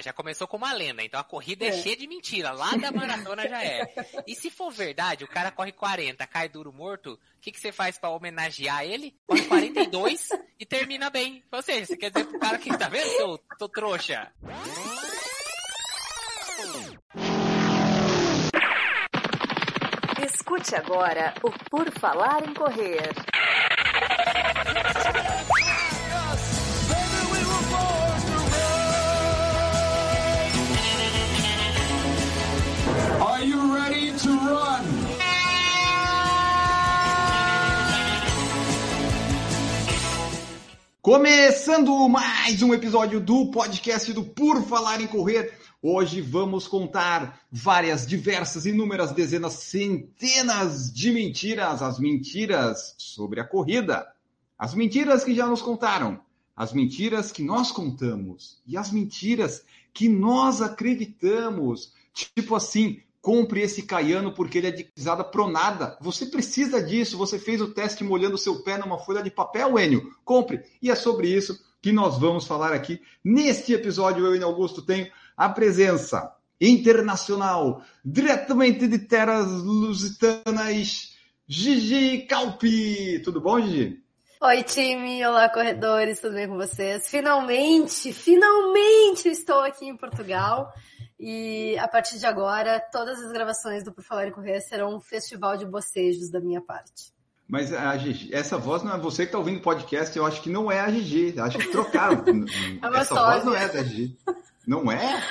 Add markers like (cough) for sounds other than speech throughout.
tá, já começou com uma lenda, então a corrida é, é cheia de mentira, lá da maratona já é. E se for verdade, o cara corre 40, cai duro morto, o que, que você faz para homenagear ele? Corre 42 e termina bem. Ou seja, você quer dizer pro cara que tá vendo, seu, tô trouxa? Escute agora o Por Falar em Correr. Começando mais um episódio do podcast do Por Falar em Correr. Hoje vamos contar várias, diversas, inúmeras, dezenas, centenas de mentiras, as mentiras sobre a corrida, as mentiras que já nos contaram, as mentiras que nós contamos e as mentiras que nós acreditamos. Tipo assim, compre esse caiano porque ele é de pisada pronada. Você precisa disso. Você fez o teste molhando seu pé numa folha de papel, Enio. Compre. E é sobre isso que nós vamos falar aqui. Neste episódio, eu e Augusto tenho a presença internacional, diretamente de terras lusitanas, Gigi Calpi. Tudo bom, Gigi? Oi, time. Olá, corredores. Tudo bem com vocês? Finalmente, finalmente estou aqui em Portugal. E a partir de agora, todas as gravações do Por Falar em Correr serão um festival de bocejos da minha parte. Mas a Gigi, essa voz não é você que está ouvindo o podcast, eu acho que não é a Gigi. Acho que trocaram. (laughs) é essa voz não é da Gigi. Não é?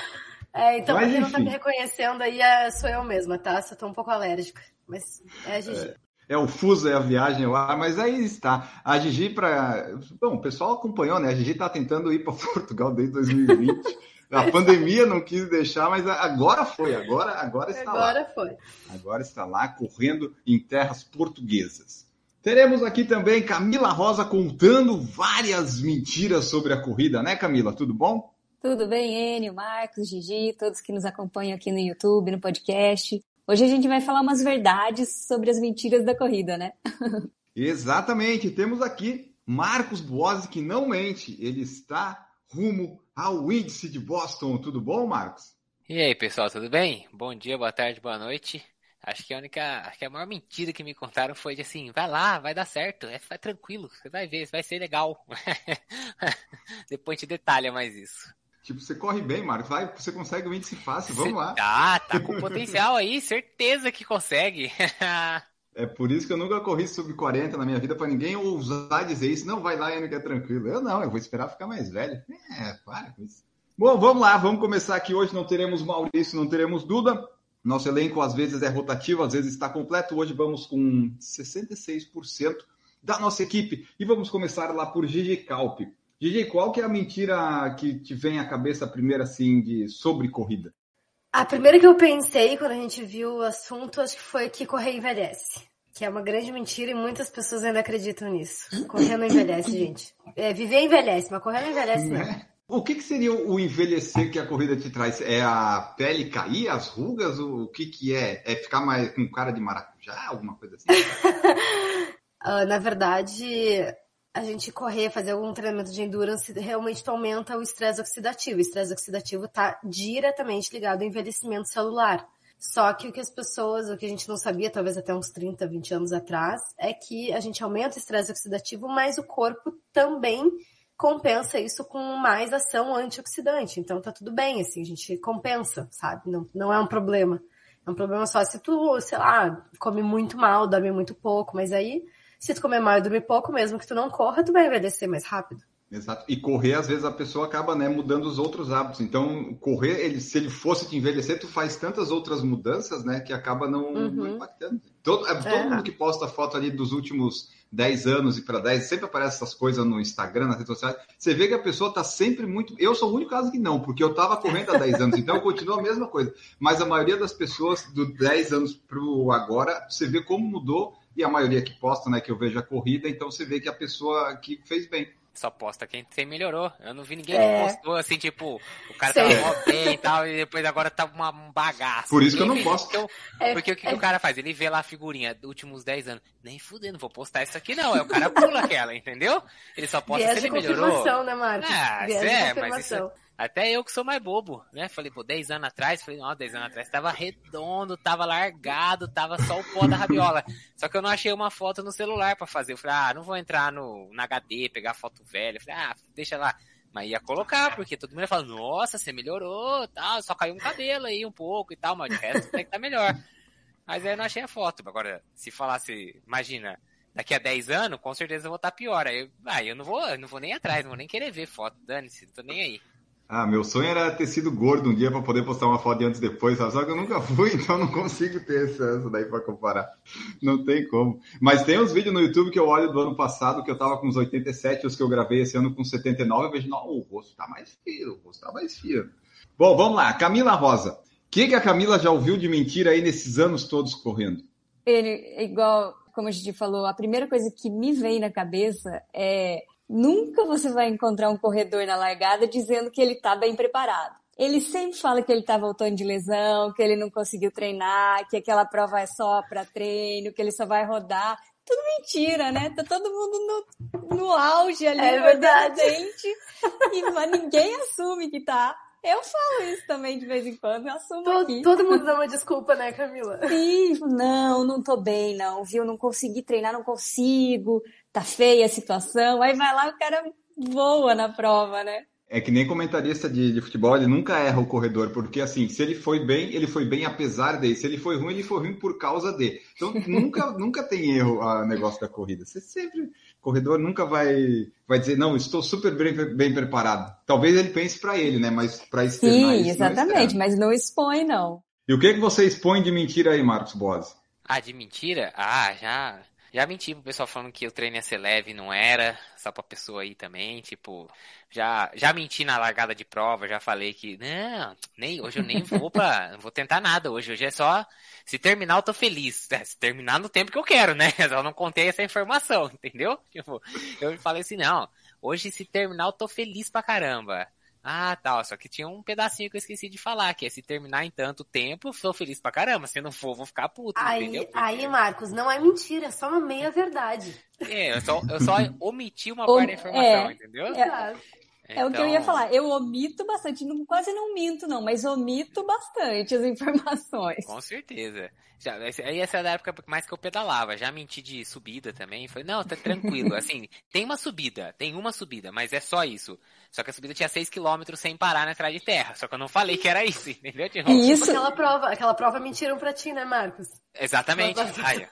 É, então, Mas, quem não tá me reconhecendo aí é, sou eu mesma, tá? Só tô um pouco alérgica. Mas é a Gigi. É, é o fuso, é a viagem, lá, mas aí está. A Gigi, para. Bom, o pessoal acompanhou, né? A Gigi tá tentando ir para (laughs) Portugal desde 2020. A pandemia não quis deixar, mas agora foi, agora, agora está agora lá. Agora foi. Agora está lá, correndo em terras portuguesas. Teremos aqui também Camila Rosa contando várias mentiras sobre a corrida, né, Camila? Tudo bom? Tudo bem, Enio, Marcos, Gigi, todos que nos acompanham aqui no YouTube, no podcast. Hoje a gente vai falar umas verdades sobre as mentiras da corrida, né? (laughs) Exatamente. Temos aqui Marcos Boazzi, que não mente. Ele está rumo ao índice de Boston. Tudo bom, Marcos? E aí, pessoal, tudo bem? Bom dia, boa tarde, boa noite. Acho que a única, acho que a maior mentira que me contaram foi de assim, vai lá, vai dar certo, é, vai tranquilo, você vai ver, vai ser legal. (laughs) Depois gente detalha mais isso. Tipo, você corre bem, Marcos. Vai, você consegue o índice fácil, vamos lá. Tá, tá com (laughs) potencial aí, certeza que consegue. (laughs) é por isso que eu nunca corri sub 40 na minha vida, para ninguém ousar dizer isso. Não, vai lá, ainda que é tranquilo. Eu não, eu vou esperar ficar mais velho. É, para com isso. Bom, vamos lá, vamos começar aqui. Hoje não teremos Maurício, não teremos Duda. Nosso elenco às vezes é rotativo, às vezes está completo. Hoje vamos com 66% da nossa equipe. E vamos começar lá por Gigi Calpe. Gigi, qual que é a mentira que te vem à cabeça primeiro, assim, de sobre corrida? A primeira que eu pensei quando a gente viu o assunto, acho que foi que correr envelhece. Que é uma grande mentira e muitas pessoas ainda acreditam nisso. Correr não envelhece, gente. É, viver envelhece, mas correr não envelhece não. É. O que, que, seria o envelhecer que a corrida te traz? É a pele cair, as rugas? O que, que é? É ficar mais com cara de maracujá? Alguma coisa assim? uh, (laughs) na verdade, a gente correr, fazer algum treinamento de endurance, realmente aumenta o estresse oxidativo. O estresse oxidativo está diretamente ligado ao envelhecimento celular. Só que o que as pessoas, o que a gente não sabia, talvez até uns 30, 20 anos atrás, é que a gente aumenta o estresse oxidativo, mas o corpo também compensa isso com mais ação antioxidante. Então tá tudo bem, assim, a gente compensa, sabe? Não, não é um problema. É um problema só se tu, sei lá, come muito mal, dorme muito pouco, mas aí se tu comer mal e dormir pouco, mesmo que tu não corra, tu vai envelhecer mais rápido. Exato. E correr, às vezes, a pessoa acaba né, mudando os outros hábitos. Então, correr, ele, se ele fosse te envelhecer, tu faz tantas outras mudanças, né, que acaba não, uhum. não impactando. Todo, é, todo é. mundo que posta foto ali dos últimos 10 anos e para 10, sempre aparece essas coisas no Instagram, nas redes sociais. Você vê que a pessoa está sempre muito. Eu sou o único caso que não, porque eu estava correndo há 10 anos, então eu continuo a mesma coisa. Mas a maioria das pessoas, do 10 anos para o agora, você vê como mudou e a maioria que posta, né, que eu vejo a corrida, então você vê que a pessoa que fez bem. Só posta quem, quem melhorou. Eu não vi ninguém é. que postou assim, tipo, o cara Sim. tava bem e tal, e depois agora tá uma, um bagaço. Por isso que eu não posto. Então, é, porque o que, é. que, o cara faz? Ele vê lá a figurinha dos últimos 10 anos. Nem fudendo, vou postar isso aqui não. É o cara pula aquela, entendeu? Ele só posta Viés se ele melhorou. Né, Marcos? Ah, é, mas isso, Até eu que sou mais bobo, né? Falei, pô, 10 anos atrás, falei, não, 10 anos atrás tava redondo, tava largado, tava só o pó da rabiola. Só que eu não achei uma foto no celular para fazer. Eu falei, ah, não vou entrar no, no HD, pegar foto velha. Eu falei, ah, deixa lá. Mas ia colocar, porque todo mundo ia falar, nossa, você melhorou, tal, só caiu um cabelo aí um pouco e tal, mas o resto tem que tá melhor. Mas aí eu não achei a foto. Agora, se falasse, imagina, daqui a 10 anos, com certeza eu vou estar tá pior. Aí, eu, ah, eu não vou, eu não vou nem atrás, não vou nem querer ver foto, dane-se, não tô nem aí. Ah, meu sonho era ter sido gordo um dia para poder postar uma foto de antes e depois, sabe? Só que eu nunca (laughs) fui, então não consigo ter essa daí para comparar. Não tem como. Mas tem uns vídeos no YouTube que eu olho do ano passado, que eu tava com uns 87, os que eu gravei esse ano com 79, eu vejo, não, o rosto tá mais fio, o rosto tá mais fio. Bom, vamos lá. Camila Rosa. O que, que a Camila já ouviu de mentira aí nesses anos todos correndo? Ele, igual, como a gente falou, a primeira coisa que me vem na cabeça é Nunca você vai encontrar um corredor na largada dizendo que ele está bem preparado. Ele sempre fala que ele está voltando de lesão, que ele não conseguiu treinar, que aquela prova é só para treino, que ele só vai rodar. Tudo mentira, né? Tá todo mundo no, no auge ali, é verdade. e mas ninguém assume que tá. Eu falo isso também de vez em quando, eu assumo todo, aqui. Todo mundo dá uma desculpa, né, Camila? Sim, não, não tô bem, não, viu? Não consegui treinar, não consigo tá feia a situação, aí vai lá o cara voa na prova, né? É que nem comentarista de, de, futebol, ele nunca erra o corredor, porque assim, se ele foi bem, ele foi bem apesar de. Se ele foi ruim, ele foi ruim por causa de. Então (laughs) nunca, nunca tem erro o negócio da corrida. Você sempre, o corredor nunca vai, vai dizer, não, estou super bem, bem preparado. Talvez ele pense para ele, né? Mas para externar Sim, exatamente, não mas não expõe, não. E o que, que você expõe de mentira aí, Marcos Boas? Ah, de mentira? Ah, já já menti pro pessoal falando que o treino ia ser leve, não era, só pra pessoa aí também, tipo, já, já menti na largada de prova, já falei que, não, nem, hoje eu nem vou pra, (laughs) não vou tentar nada hoje, hoje é só, se terminar eu tô feliz, é, se terminar no tempo que eu quero, né, (laughs) eu não contei essa informação, (laughs) entendeu? Tipo, eu falei assim, não, hoje se terminar eu tô feliz pra caramba. Ah, tal. Só que tinha um pedacinho que eu esqueci de falar, que é se terminar em tanto tempo, sou feliz pra caramba. Se não for, vou ficar puto, aí, entendeu? Aí, Marcos, não é mentira, é só uma meia verdade. É, eu só, eu só (laughs) omiti uma parte da informação, é, entendeu? É, é o que eu ia então falar. Eu omito bastante, não, quase não minto, não, mas omito bastante as (laughs) informações. Com certeza. Já, aí essa é da época mais que eu pedalava. Já menti de subida também. Falei, não, tá tranquilo. (laughs) Assim, tem uma subida, tem uma subida, mas é só isso. Só que a subida tinha 6km sem parar na estrada de terra. Só que eu não falei que era isso, (laughs) entendeu? Tipo, isso. Tipo aquela prova, aquela prova mentiram pra ti, né, Marcos? Exatamente. Ai,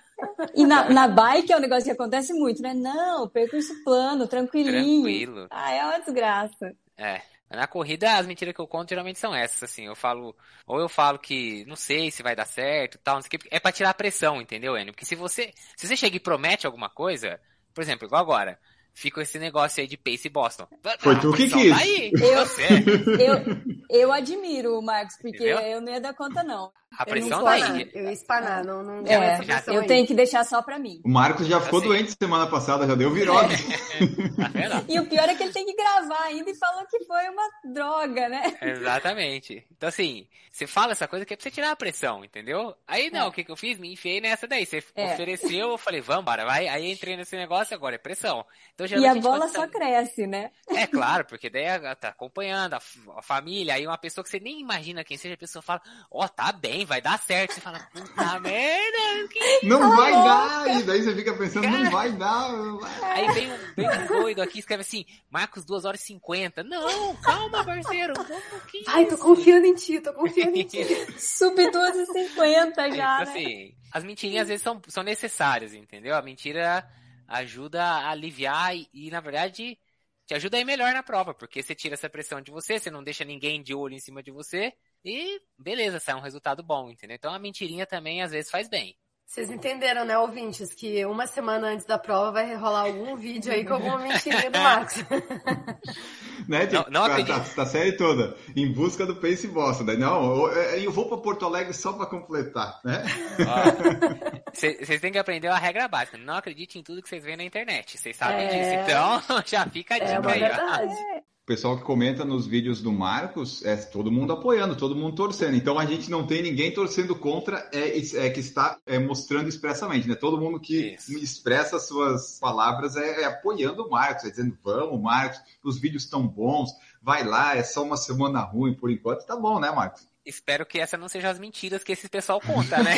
e na, na bike é um negócio que acontece muito, né? Não, percurso plano, tranquilinho. Tranquilo. Ah, é uma desgraça. É. Na corrida, as mentiras que eu conto geralmente são essas, assim. Eu falo, ou eu falo que não sei se vai dar certo tal, não sei o que. É pra tirar a pressão, entendeu, Enio? Porque se você, se você chega e promete alguma coisa, por exemplo, igual agora, fica esse negócio aí de Pace Boston. Foi ah, tu que quis. Tá aí, eu, eu, eu admiro o Marcos, porque Entendeu? eu não ia dar conta, não. A pressão tá aí. Eu ia espanar, não, não é, Eu aí. tenho que deixar só pra mim. O Marcos já ficou assim. doente semana passada, já deu virose. É. Tá e o pior é que ele tem que gravar ainda e falou que foi uma droga, né? Exatamente. Então, assim, você fala essa coisa que é pra você tirar a pressão, entendeu? Aí, não, é. o que, que eu fiz? Me enfiei nessa daí. Você é. ofereceu, eu falei, vamos, bora, vai. Aí entrei nesse negócio, agora é pressão. Então, e a bola só cresce, né? É, claro, porque daí tá acompanhando a, a, família, aí uma pessoa que você nem imagina quem seja, a pessoa fala, ó, oh, tá bem, vai dar certo. Você fala, puta merda, que Não vai dar! E daí você fica pensando, Cara, não vai dar. Aí vem um, vem um doido aqui, escreve assim, Marcos 2 horas e 50. Não, calma, parceiro. Um vai, tô confiando em ti, tô confiando em ti. (laughs) Sub 2 e 50 já, então, né? Assim, as mentirinhas às vezes são, são necessárias, entendeu? A mentira ajuda a aliviar e, e, na verdade, te ajuda a ir melhor na prova, porque você tira essa pressão de você, você não deixa ninguém de olho em cima de você, e beleza, sai um resultado bom, entendeu? Então a mentirinha também às vezes faz bem. Vocês entenderam, né, ouvintes, que uma semana antes da prova vai rolar algum vídeo aí com alguma mentirinha do Max. (laughs) né, tipo, não, não acredito. Tá, tá, série toda, em busca do Pace Boston. Daí, não, eu vou para Porto Alegre só para completar, né? Vocês têm que aprender a regra básica. Não acredite em tudo que vocês veem na internet. Vocês sabem é... disso. Então, (laughs) já fica a é dica é aí. Verdade. Pessoal que comenta nos vídeos do Marcos é todo mundo apoiando, todo mundo torcendo. Então a gente não tem ninguém torcendo contra, é, é que está é, mostrando expressamente, né? Todo mundo que Isso. expressa suas palavras é, é, apoiando o Marcos, é dizendo, vamos, Marcos, os vídeos estão bons, vai lá, é só uma semana ruim por enquanto, tá bom, né, Marcos? Espero que essa não seja as mentiras que esse pessoal conta, né?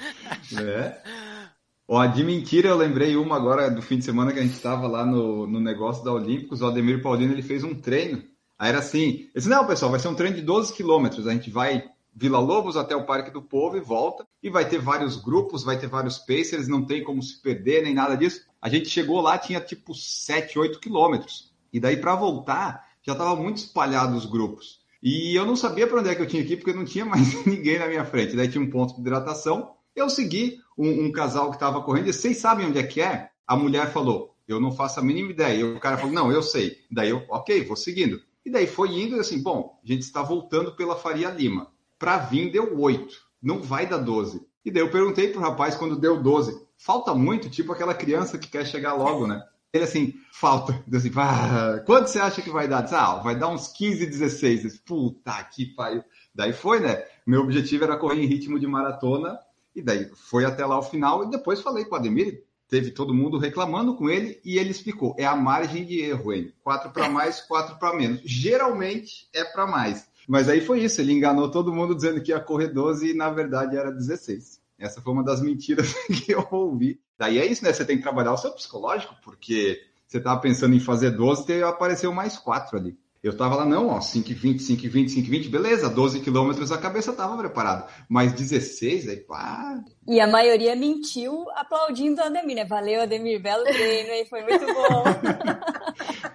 (laughs) é. (laughs) Ó, de mentira, eu lembrei uma agora do fim de semana que a gente estava lá no, no negócio da Olímpicos. O Ademir Paulino ele fez um treino. Aí era assim: ele disse, não, pessoal, vai ser um treino de 12 quilômetros. A gente vai Vila Lobos até o Parque do Povo e volta. E vai ter vários grupos, vai ter vários pacers, não tem como se perder nem nada disso. A gente chegou lá, tinha tipo 7, 8 quilômetros. E daí, para voltar, já estava muito espalhado os grupos. E eu não sabia para onde é que eu tinha que ir, porque não tinha (laughs) mais ninguém na minha frente. Daí tinha um ponto de hidratação. Eu segui um, um casal que estava correndo, e vocês sabem onde é que é? A mulher falou, eu não faço a mínima ideia. E o cara falou, não, eu sei. Daí eu, ok, vou seguindo. E daí foi indo assim, bom, a gente está voltando pela Faria Lima. Para vir deu 8, não vai dar 12. E daí eu perguntei pro rapaz quando deu 12, falta muito, tipo aquela criança que quer chegar logo, né? Ele assim, falta. Eu assim, ah, quanto você acha que vai dar? Disse, ah, vai dar uns 15, 16. Disse, Puta que pariu. Daí foi, né? Meu objetivo era correr em ritmo de maratona e daí foi até lá o final e depois falei com o Ademir, teve todo mundo reclamando com ele e ele explicou, é a margem de erro, hein? Quatro para mais, quatro para menos. Geralmente é para mais. Mas aí foi isso, ele enganou todo mundo dizendo que ia correr 12 e na verdade era 16. Essa foi uma das mentiras (laughs) que eu ouvi. Daí é isso, né? Você tem que trabalhar o seu psicológico, porque você estava pensando em fazer 12 e apareceu mais quatro ali. Eu tava lá, não, ó, 5,20, 5,20, 5,20, beleza, 12 quilômetros a cabeça tava preparada. Mas 16, aí pá. E a maioria mentiu aplaudindo o Ademir, né? Valeu, Ademir, belo treino aí, foi muito bom.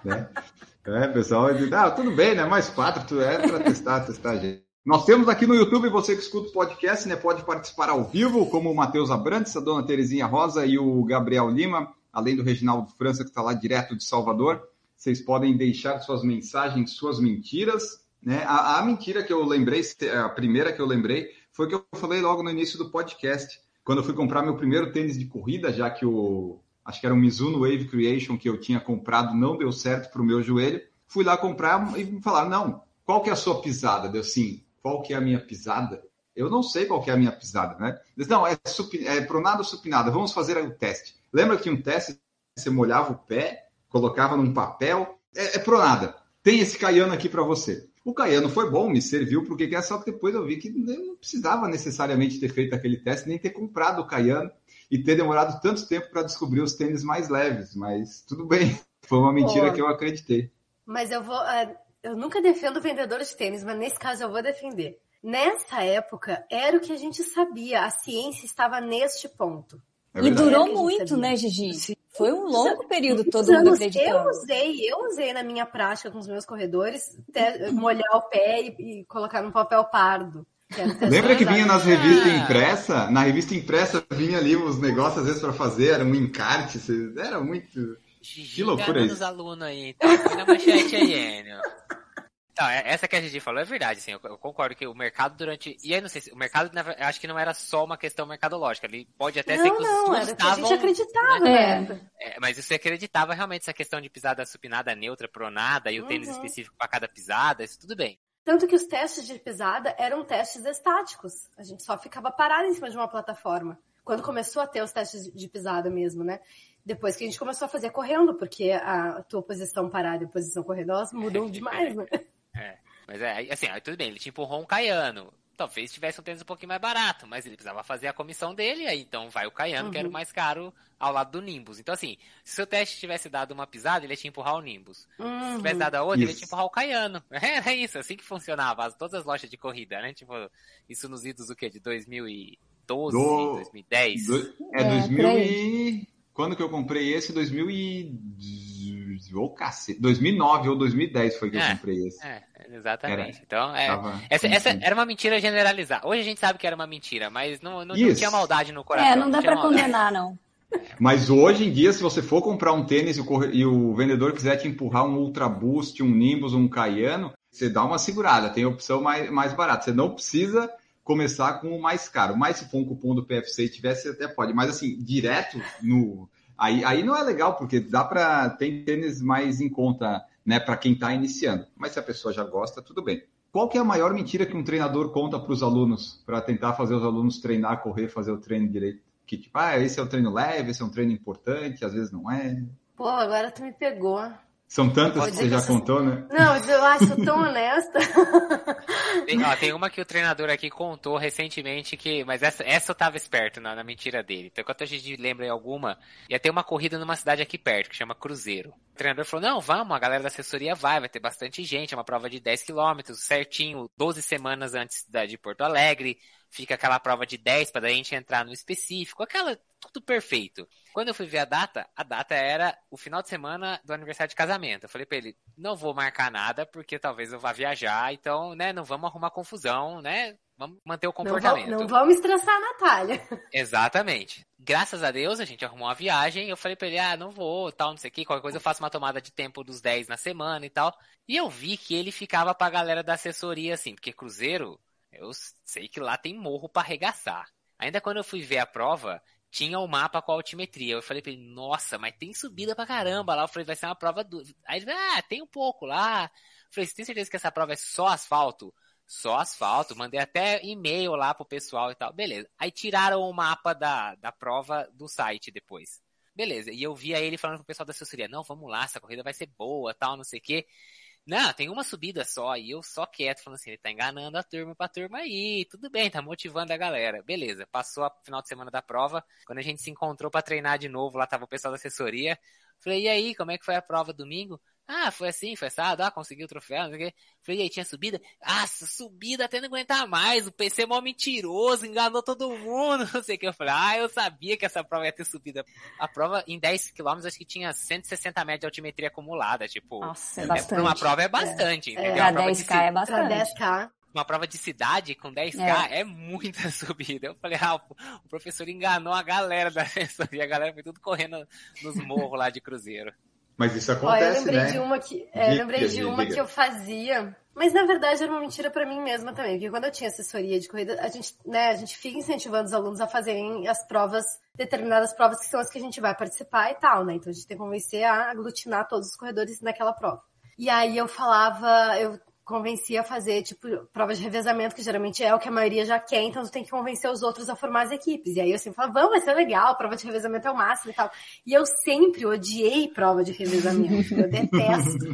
(laughs) né? É, pessoal, ah, tudo bem, né? Mais quatro, tu é para testar, testar a gente. Nós temos aqui no YouTube, você que escuta o podcast, né? Pode participar ao vivo, como o Matheus Abrantes, a dona Terezinha Rosa e o Gabriel Lima, além do Reginaldo França, que está lá direto de Salvador. Vocês podem deixar suas mensagens, suas mentiras. Né? A, a, mentira que eu lembrei, a primeira que eu lembrei, foi que eu falei logo no início do podcast, quando eu fui comprar meu primeiro tênis de corrida, já que o acho que era o Mizuno Wave Creation que eu tinha comprado, não deu certo para o meu joelho. Fui lá comprar e me falaram, não, qual que é a sua pisada? Deu sim, qual que é a minha pisada? Eu não sei qual que é a minha pisada, né? Disse, não, é, supi, é pronada ou supinada, vamos fazer o teste. Lembra que um teste, você molhava o pé colocava num papel. É, é pronada. Tem esse caiano aqui para você. O caiano foi bom, me serviu porque é só que depois eu vi que não precisava necessariamente ter feito aquele teste, nem ter comprado o caiano e ter demorado tanto tempo para descobrir os tênis mais leves. Mas tudo bem, (laughs) foi uma mentira que eu acreditei. Mas eu vou. Uh, eu nunca defendo vendedores de tênis, mas nesse caso eu vou defender. Nessa época, era o que a gente sabia, a ciência estava neste ponto. É e durou muito, né, Gigi? Sim. Foi um longo período todo mundo acreditando. Eu usei, eu usei na minha prática com os meus corredores, molhar o pé e, e colocar no papel pardo. (laughs) Lembra que vinha nas revistas impressa? Na revista impressa vinha ali os negócios às vezes para fazer, era um encarte, era muito. Gigi que loucura isso. alunos aí, tá? Põe na manchete aí, Enio. Então, essa que a gente falou é verdade, sim. Eu, eu, concordo que o mercado durante. E aí, não sei se. O mercado, acho que não era só uma questão mercadológica. Ele pode até não, ser que os não, era estavam. Que a gente acreditava, né? É, mas você acreditava realmente essa questão de pisada supinada neutra, pronada e o uhum. tênis específico para cada pisada, isso tudo bem. Tanto que os testes de pisada eram testes estáticos. A gente só ficava parado em cima de uma plataforma. Quando começou a ter os testes de pisada mesmo, né? Depois que a gente começou a fazer correndo, porque a tua posição parada e a posição correndo, elas mudam (laughs) demais, né? É. Mas é, assim, aí tudo bem, ele te empurrou um Caiano. Talvez tivesse um tênis um pouquinho mais barato, mas ele precisava fazer a comissão dele, aí então vai o Caiano, uhum. que era o uhum. mais caro ao lado do Nimbus. Então, assim, se o seu teste tivesse dado uma pisada, ele ia te empurrar o Nimbus. Uhum. Se tivesse dado a outra, isso. ele ia te empurrar o Caiano. É, (laughs) é isso, assim que funcionava. Todas as lojas de corrida, né? Tipo, isso nos idos do quê? De 2012, do... 2010? Do... É, é 2000 e... Quando que eu comprei esse? 2010. Ou cacete. 2009 ou 2010 foi que é, eu comprei esse. É, exatamente. Era, então, é, essa, essa, era uma mentira generalizada. Hoje a gente sabe que era uma mentira, mas não, não, não tinha maldade no coração. É, não dá para condenar, não. Mas hoje em dia, se você for comprar um tênis e o, e o vendedor quiser te empurrar um Ultra Boost, um Nimbus, um Cayano, você dá uma segurada, tem opção mais, mais barata. Você não precisa começar com o mais caro. Mas se for um cupom do PFC e tivesse, até pode. Mas assim, direto no. Aí, aí não é legal, porque dá para tem tênis mais em conta, né, para quem está iniciando. Mas se a pessoa já gosta, tudo bem. Qual que é a maior mentira que um treinador conta para os alunos, para tentar fazer os alunos treinar, correr, fazer o treino direito? Que tipo, ah, esse é um treino leve, esse é um treino importante, às vezes não é. Pô, agora tu me pegou. São tantas que você já contou, né? Não, eu acho (laughs) tão honesta. Tem, ó, tem uma que o treinador aqui contou recentemente que. Mas essa, essa eu tava esperto na, na mentira dele. Então, enquanto a gente lembra em alguma, ia ter uma corrida numa cidade aqui perto, que chama Cruzeiro. O treinador falou: não, vamos, a galera da assessoria vai, vai ter bastante gente, é uma prova de 10 quilômetros, certinho, 12 semanas antes da, de Porto Alegre fica aquela prova de 10 para a gente entrar no específico, aquela tudo perfeito. Quando eu fui ver a data, a data era o final de semana do aniversário de casamento. Eu falei para ele, não vou marcar nada porque talvez eu vá viajar, então, né, não vamos arrumar confusão, né? Vamos manter o comportamento. Não, não vamos estressar a Natália. (laughs) Exatamente. Graças a Deus, a gente arrumou uma viagem. Eu falei pra ele, ah, não vou, tal, não sei o que. Qualquer coisa eu faço uma tomada de tempo dos 10 na semana e tal. E eu vi que ele ficava pra galera da assessoria, assim, porque Cruzeiro, eu sei que lá tem morro para arregaçar. Ainda quando eu fui ver a prova, tinha o mapa com a altimetria. Eu falei pra ele, nossa, mas tem subida pra caramba lá. Eu falei, vai ser uma prova do. Aí ele, ah, tem um pouco lá. Eu falei, você tem certeza que essa prova é só asfalto? Só asfalto. Mandei até e-mail lá pro pessoal e tal. Beleza. Aí tiraram o mapa da, da prova do site depois. Beleza. E eu via ele falando pro pessoal da assessoria, não, vamos lá, essa corrida vai ser boa, tal, não sei o quê. Não, tem uma subida só, e eu só quieto, falando assim, ele tá enganando a turma pra turma aí, tudo bem, tá motivando a galera. Beleza, passou a final de semana da prova, quando a gente se encontrou para treinar de novo, lá tava o pessoal da assessoria, falei, e aí, como é que foi a prova domingo? Ah, foi assim, foi assado, ah, conseguiu o troféu, não sei o quê. Falei, e aí, tinha subida? Ah, subida até não aguentar mais, o PC é mó mentiroso, enganou todo mundo, (laughs) não sei o que. Eu falei, ah, eu sabia que essa prova ia ter subida. A prova, em 10 km, acho que tinha 160 metros de altimetria acumulada, tipo. Nossa, é bastante. uma prova é bastante, é. entendeu? É, pra 10k é bastante. Pra 10k uma prova de cidade com 10k é, é muita (laughs) subida. Eu falei, ah, o professor enganou a galera da (laughs) assessoria, a galera foi tudo correndo nos morros lá de Cruzeiro. Mas isso acontece, Ó, eu lembrei né? de uma que, é, eu lembrei de uma que eu fazia, mas na verdade era uma mentira para mim mesma também, porque quando eu tinha assessoria de corrida, a gente, né, a gente fica incentivando os alunos a fazerem as provas, determinadas provas que são as que a gente vai participar e tal, né? Então a gente tem que convencer a aglutinar todos os corredores naquela prova. E aí eu falava, eu convencia a fazer, tipo, provas de revezamento, que geralmente é o que a maioria já quer, então tu tem que convencer os outros a formar as equipes. E aí eu sempre falo, vamos, vai ser legal, prova de revezamento é o máximo e tal. E eu sempre odiei prova de revezamento, eu detesto.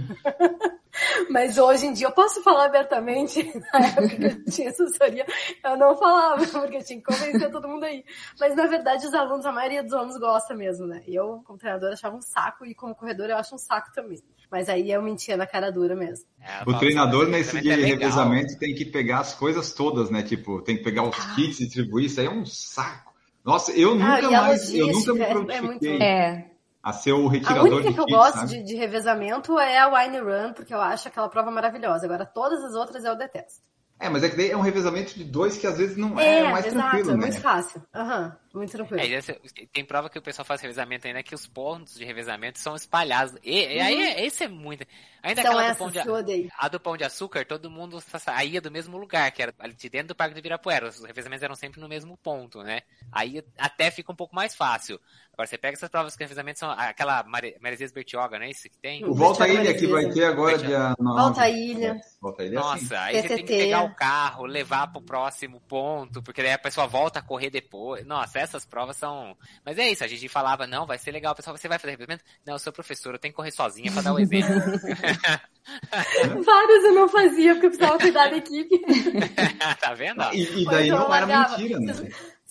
(laughs) Mas hoje em dia eu posso falar abertamente, (laughs) na época que eu tinha assessoria, eu não falava, porque eu tinha que convencer todo mundo aí. Mas na verdade os alunos, a maioria dos alunos gosta mesmo, né? Eu, como treinador, achava um saco e como corredor eu acho um saco também. Mas aí eu mentia na cara dura mesmo. É, o treinador nesse dia de é revezamento tem que pegar as coisas todas, né? Tipo, tem que pegar os ah. kits e distribuir, isso aí é um saco. Nossa, eu ah, nunca ah, mais, eu nunca me prontifiquei. É muito... É a ser o retirador A única que eu kits, gosto de, de, revezamento é a Wine Run, porque eu acho aquela prova maravilhosa. Agora, todas as outras eu detesto. É, mas é que daí é um revezamento de dois que às vezes não é, é mais exato, tranquilo, é né? muito fácil. Uhum, muito tranquilo. É, tem prova que o pessoal faz revezamento ainda que os pontos de revezamento são espalhados. E, e aí, uhum. esse é muito. Ainda São aquela do pão de, a do pão de açúcar, todo mundo saía do mesmo lugar, que era ali de dentro do Parque de Virapuera. Os revezamentos eram sempre no mesmo ponto, né? Aí até fica um pouco mais fácil. Agora, você pega essas provas que revezamento são aquela Maresias Bertioga, não é isso que tem? O Volta Ilha que vai ter agora dia 9. Volta Ilha. Volta Ilha, Nossa, aí você tem que pegar o carro, levar pro próximo ponto, porque daí a pessoa volta a correr depois. Nossa, essas provas são... Mas é isso, a gente falava, não, vai ser legal. Pessoal, você vai fazer revezamento? Não, eu sou professor, eu tenho que correr sozinha pra dar o exemplo. (laughs) Vários eu não fazia porque eu precisava cuidar da equipe. (laughs) tá vendo? E, e daí não era mentira, né?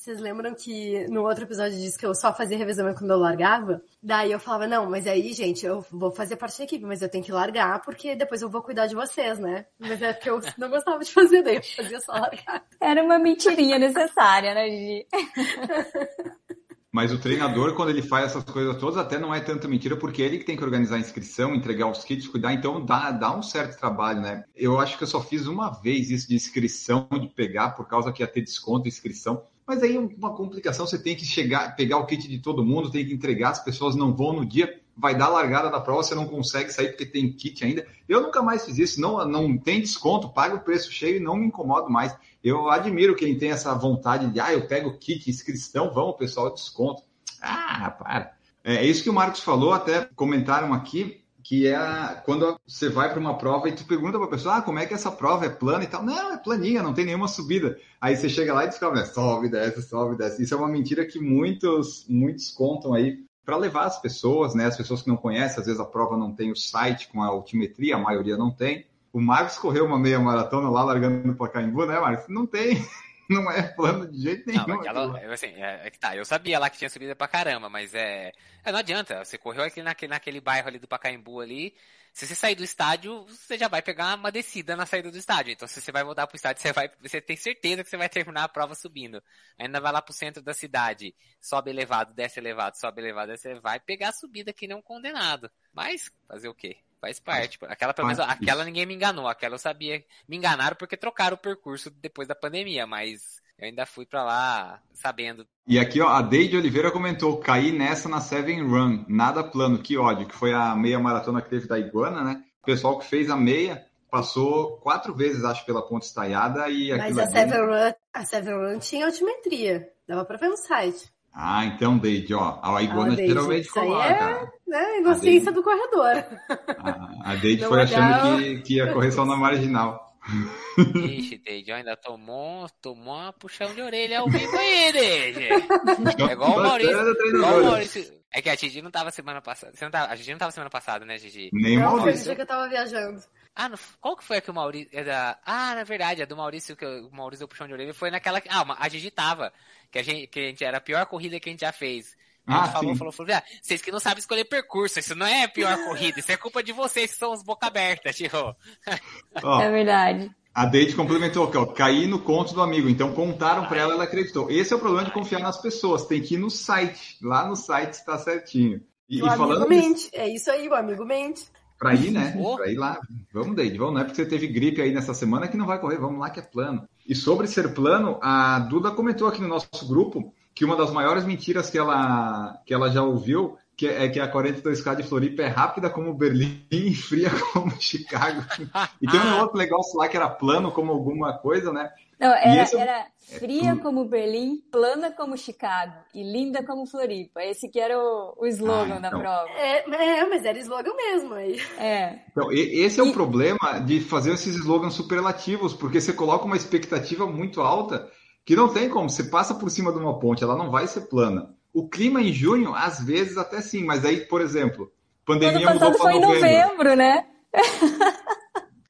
Vocês lembram que no outro episódio disse que eu só fazia revezamento quando eu largava? Daí eu falava, não, mas aí, gente, eu vou fazer parte da equipe, mas eu tenho que largar porque depois eu vou cuidar de vocês, né? Mas é porque eu (laughs) não gostava de fazer, daí eu fazia só largar. Era uma mentirinha necessária, né, Gigi? Mas o treinador, quando ele faz essas coisas todas, até não é tanta mentira, porque ele que tem que organizar a inscrição, entregar os kits, cuidar, então dá, dá um certo trabalho, né? Eu acho que eu só fiz uma vez isso de inscrição, de pegar, por causa que ia ter desconto de inscrição. Mas aí uma complicação, você tem que chegar, pegar o kit de todo mundo, tem que entregar, as pessoas não vão no dia, vai dar largada da prova, você não consegue sair porque tem kit ainda. Eu nunca mais fiz isso, não, não tem desconto, paga o preço cheio e não me incomodo mais. Eu admiro quem tem essa vontade de, ah, eu pego kit, inscrição, vamos, pessoal, desconto. Ah, para. É, é isso que o Marcos falou, até comentaram aqui, que é a, quando você vai para uma prova e tu pergunta para a pessoa, ah, como é que essa prova é plana e tal? Não, é planinha, não tem nenhuma subida. Aí você chega lá e descobre, né, sobe, desce, sobe, desce. Isso é uma mentira que muitos, muitos contam aí para levar as pessoas, né? As pessoas que não conhecem, às vezes a prova não tem o site com a altimetria, a maioria não tem. O Marcos correu uma meia maratona lá largando no Pacaembu, né, Marcos? Não tem. (laughs) Não é plano de jeito nenhum. Não, aquela, assim, é, é, que tá, eu sabia lá que tinha subida pra caramba, mas é, é não adianta, você correu aqui naquele, naquele bairro ali do Pacaembu ali, se você sair do estádio, você já vai pegar uma descida na saída do estádio. Então, se você vai voltar pro estádio, você vai, você tem certeza que você vai terminar a prova subindo. Ainda vai lá pro centro da cidade, sobe elevado, desce elevado, sobe elevado, você vai pegar a subida que não condenado. Mas, fazer o quê? Faz parte. Aquela, pelo menos, aquela ninguém me enganou. Aquela eu sabia. Me enganaram porque trocaram o percurso depois da pandemia, mas eu ainda fui para lá sabendo. E aqui, ó, a Deide Oliveira comentou: caí nessa na Seven Run, nada plano, que ódio, que foi a meia maratona que teve da Iguana, né? O pessoal que fez a meia passou quatro vezes, acho, pela ponte estaiada e Mas a, Seven Run, a Seven Run tinha altimetria, dava para ver no site. Ah, então, Deide, ó, a Iguana ah, geralmente coloca. É, né, inocência do corredor. A, a Deide foi achando que, que ia correr só na marginal. Ixi, Deide, ainda tomou, tomou uma puxão de orelha ao vivo aí, Deide. É igual o Maurício. Igual o Maurício. É que a Gigi não tava semana passada. Você não tava, a Gigi não tava semana passada, né, Gigi? Nem não, Maurício. Dia que eu tava viajando. Ah, no, qual que foi a que o Maurício. É da, ah, na verdade, a do Maurício, que o Maurício deu puxão de orelha, foi naquela. Ah, a Gigi tava. Que a gente, que a gente era a pior corrida que a gente já fez. Ah, falou, falou, falou, ah, vocês que não sabem escolher percurso, isso não é a pior corrida, isso é culpa de vocês que são os boca aberta, (laughs) tipo. Oh, é verdade. A Deide complementou aqui, ó, caí no conto do amigo. Então contaram para ela, ela acreditou. Esse é o problema de confiar nas pessoas. Tem que ir no site. Lá no site está certinho. E, o e falando mente. É isso aí, o amigo mente. Para ir, né? Para ir lá. Vamos, Deide, vamos. Não é porque você teve gripe aí nessa semana que não vai correr. Vamos lá que é plano. E sobre ser plano, a Duda comentou aqui no nosso grupo que uma das maiores mentiras que ela, que ela já ouviu que é que a 42K de Floripa é rápida como Berlim e fria (laughs) como Chicago. E tem um outro negócio lá que era plano como alguma coisa, né? Não, era, esse... era fria é... como Berlim, plana como Chicago e linda como Floripa. Esse que era o, o slogan ah, então. da prova. É, é, mas era slogan mesmo aí. É. Então, esse é e... o problema de fazer esses slogans superlativos, porque você coloca uma expectativa muito alta que não tem como. Você passa por cima de uma ponte, ela não vai ser plana. O clima em junho, às vezes até sim, mas aí, por exemplo, pandemia ano mudou para foi novembro. em novembro, né?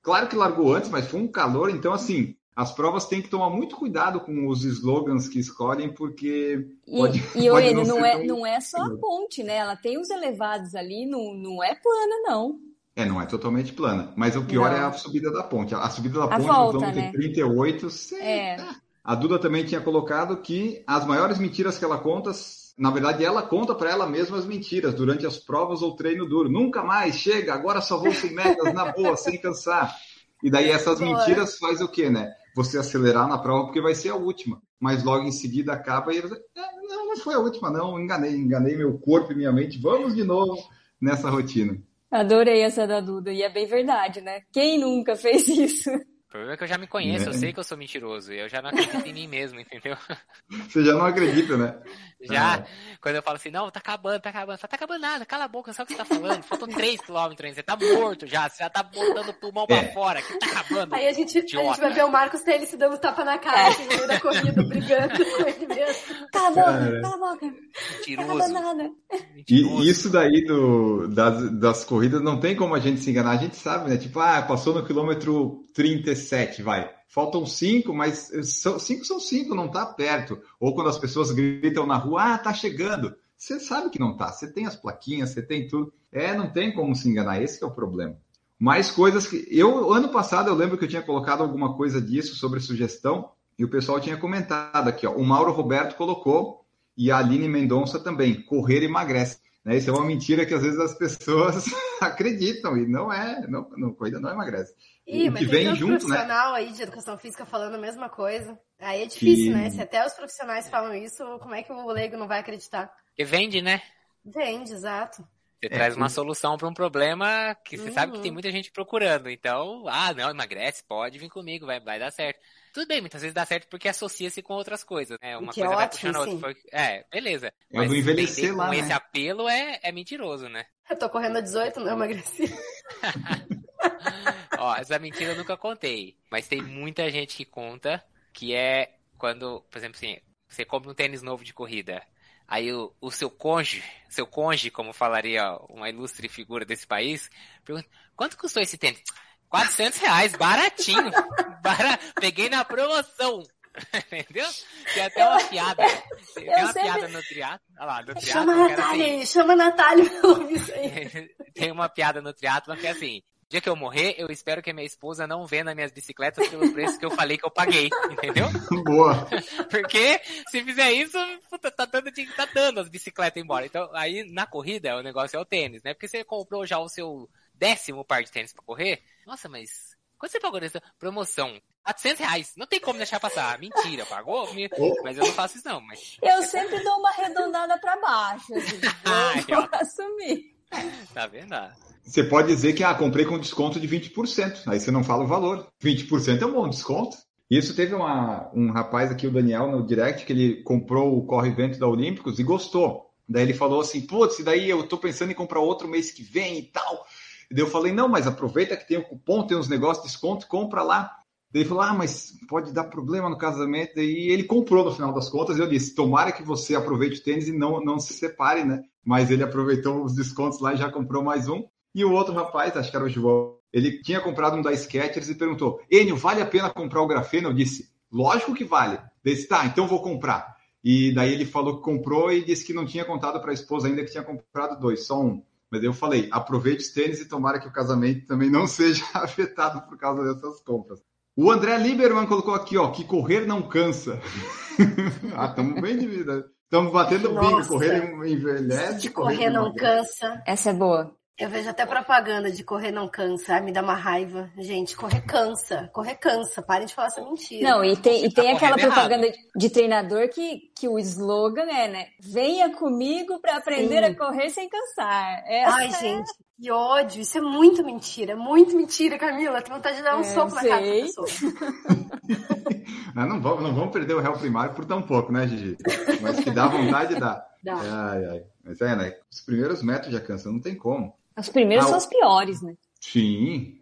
claro que largou antes, mas foi um calor, então assim, as provas têm que tomar muito cuidado com os slogans que escolhem, porque. E, pode, e pode não, não, é, tão... não é só a ponte, né? Ela tem os elevados ali, não, não é plana, não. É, não é totalmente plana. Mas o pior não. é a subida da ponte. A subida da a ponte, volta, no quilômetro né? 38, você... é. A Duda também tinha colocado que as maiores mentiras que ela conta na verdade, ela conta para ela mesma as mentiras durante as provas ou treino duro. Nunca mais, chega, agora só vou 100 megas na boa, sem cansar. E daí essas mentiras faz o quê, né? Você acelerar na prova porque vai ser a última. Mas logo em seguida acaba e você, é, não, não foi a última não, enganei, enganei meu corpo e minha mente. Vamos de novo nessa rotina. Adorei essa da Duda e é bem verdade, né? Quem nunca fez isso? O problema é que eu já me conheço, é. eu sei que eu sou mentiroso, e eu já não acredito em mim mesmo, (laughs) entendeu? Você já não acredita, né? Já, ah. quando eu falo assim, não, tá acabando, tá acabando, fala, tá acabando nada, cala a boca, sabe o que você tá falando? Faltam 3km ainda, você tá morto já, você já tá botando o pulmão pra é. fora, que tá acabando. Aí a gente, a gente vai ver o Marcos ter ele se dando tapa na cara, assim, no meio da corrida, brigando com ele mesmo. (laughs) Cala a boca, cala a boca. Mentiroso. nada. E isso daí do, das, das corridas não tem como a gente se enganar, a gente sabe, né? Tipo, ah, passou no quilômetro 37, vai faltam cinco, mas são, cinco são cinco, não está perto. Ou quando as pessoas gritam na rua, ah, tá chegando. Você sabe que não tá. Você tem as plaquinhas, você tem tudo. É, não tem como se enganar. Esse é o problema. Mais coisas que. Eu, ano passado, eu lembro que eu tinha colocado alguma coisa disso sobre sugestão, e o pessoal tinha comentado aqui, ó. O Mauro Roberto colocou, e a Aline Mendonça também. Correr emagrece. Né? Isso é uma mentira que às vezes as pessoas (laughs) acreditam, e não é. Não, não, corrida não emagrece. Ih, mas que vem tem junto, né? profissional né? aí de educação física falando a mesma coisa. Aí é difícil, que... né? Se até os profissionais falam isso, como é que o leigo não vai acreditar? Que vende, né? Vende, exato. Você traz uma solução para um problema que você sabe que tem Uhum. muita gente procurando. Então, ah, não, emagrece, pode vir comigo, vai, vai dar certo. Tudo bem, muitas vezes dá certo porque associa-se com outras coisas. Né? Uma Que é coisa vai ótimo, puxando a outra. É, beleza. É o do envelhecer lá, com né? esse apelo é, é mentiroso, né? Eu tô correndo a 18, não emagreci. (laughs) Ó, essa mentira eu nunca contei. Mas tem muita gente que conta que é quando, por exemplo, assim, você compra um tênis novo de corrida. Aí o, o seu cônjuge, seu cônjuge, como falaria uma ilustre figura desse país, pergunta, quanto custou esse tênis? 400 reais, baratinho. (laughs) Bara... Peguei na promoção. (laughs) Entendeu? Tem até uma piada. Tem Eu uma sempre- piada no triatlo. Olha lá, no Chama a triatlo, que era Natália assim, aí, chama a Natália pra ouvir isso aí. (laughs) tem uma piada no triatlo que é assim: dia que eu morrer, eu espero que a minha esposa não venda minhas bicicletas pelo preço que eu falei que eu paguei, (laughs) entendeu? (laughs) Boa. Porque se fizer isso, puta, tá dando, tá dando as bicicletas embora. Então, aí na corrida, o negócio é o tênis, né? Porque você comprou já o seu décimo par de tênis pra correr. Nossa, mas quanto você pagou nessa promoção? 400 reais. Não tem como deixar passar. Mentira, pagou? Me- Mas eu não faço isso não. Mas Eu sempre dou uma arredondada pra baixo, assim. (laughs) Ai, Vou, ó. vou assumir. (laughs) tá vendo? Ah, Você pode dizer que, ah, comprei com desconto de 20%. Aí você não fala o valor. 20% é um bom desconto. Isso teve uma- um rapaz aqui, o Daniel, no direct, que ele comprou o Corre Vento da Olímpicos e gostou. Daí ele falou assim, putz, daí eu tô pensando em comprar outro mês que vem e tal. E daí eu falei, não, mas aproveita que tem o cupom, tem uns negócios de desconto, compra lá. Daí ele falou, ah, mas pode dar problema no casamento. Daí ele comprou no final das contas e eu disse, tomara que você aproveite o tênis e não, não se separe, né? Mas ele aproveitou os descontos lá e já comprou mais um. E o outro rapaz, acho que era o João, ele tinha comprado um da Skechers e perguntou, Enio, vale a pena comprar o grafeno? Eu disse, lógico que vale. Ele disse, tá, então vou comprar. E daí ele falou que comprou e disse que não tinha contado para a esposa ainda que tinha comprado dois, só um. Mas eu falei, aproveite os tênis e tomara que o casamento também não (laughs) seja afetado por causa dessas compras. O André Lieberman colocou aqui, ó, que correr não cansa. (laughs) ah, estamos bem de vida. Estamos batendo bingo, Nossa. correr envelhece. De correr não cansa. Essa é boa. Eu vejo até propaganda de correr não cansa. Ai, me dá uma raiva. Gente, correr cansa. Correr cansa. Parem de falar essa mentira. Não, e tem, e tem tá aquela propaganda de treinador que, que o slogan é, né? Venha comigo pra aprender Sim. a correr sem cansar. Essa Ai, é- gente, que ódio. Isso é muito mentira. Muito mentira, Camila. Tem vontade de dar um É, soco na cara sei. dessa pessoa. (laughs) Ah, não, vamos, não vamos perder o réu primário por tão pouco, né, Gigi? Mas que dá vontade, dá. (laughs) Dá. Ai, ai. Mas é, né? Os primeiros metros já cansam, não tem como. Os primeiros Ah, são os piores, né? Sim,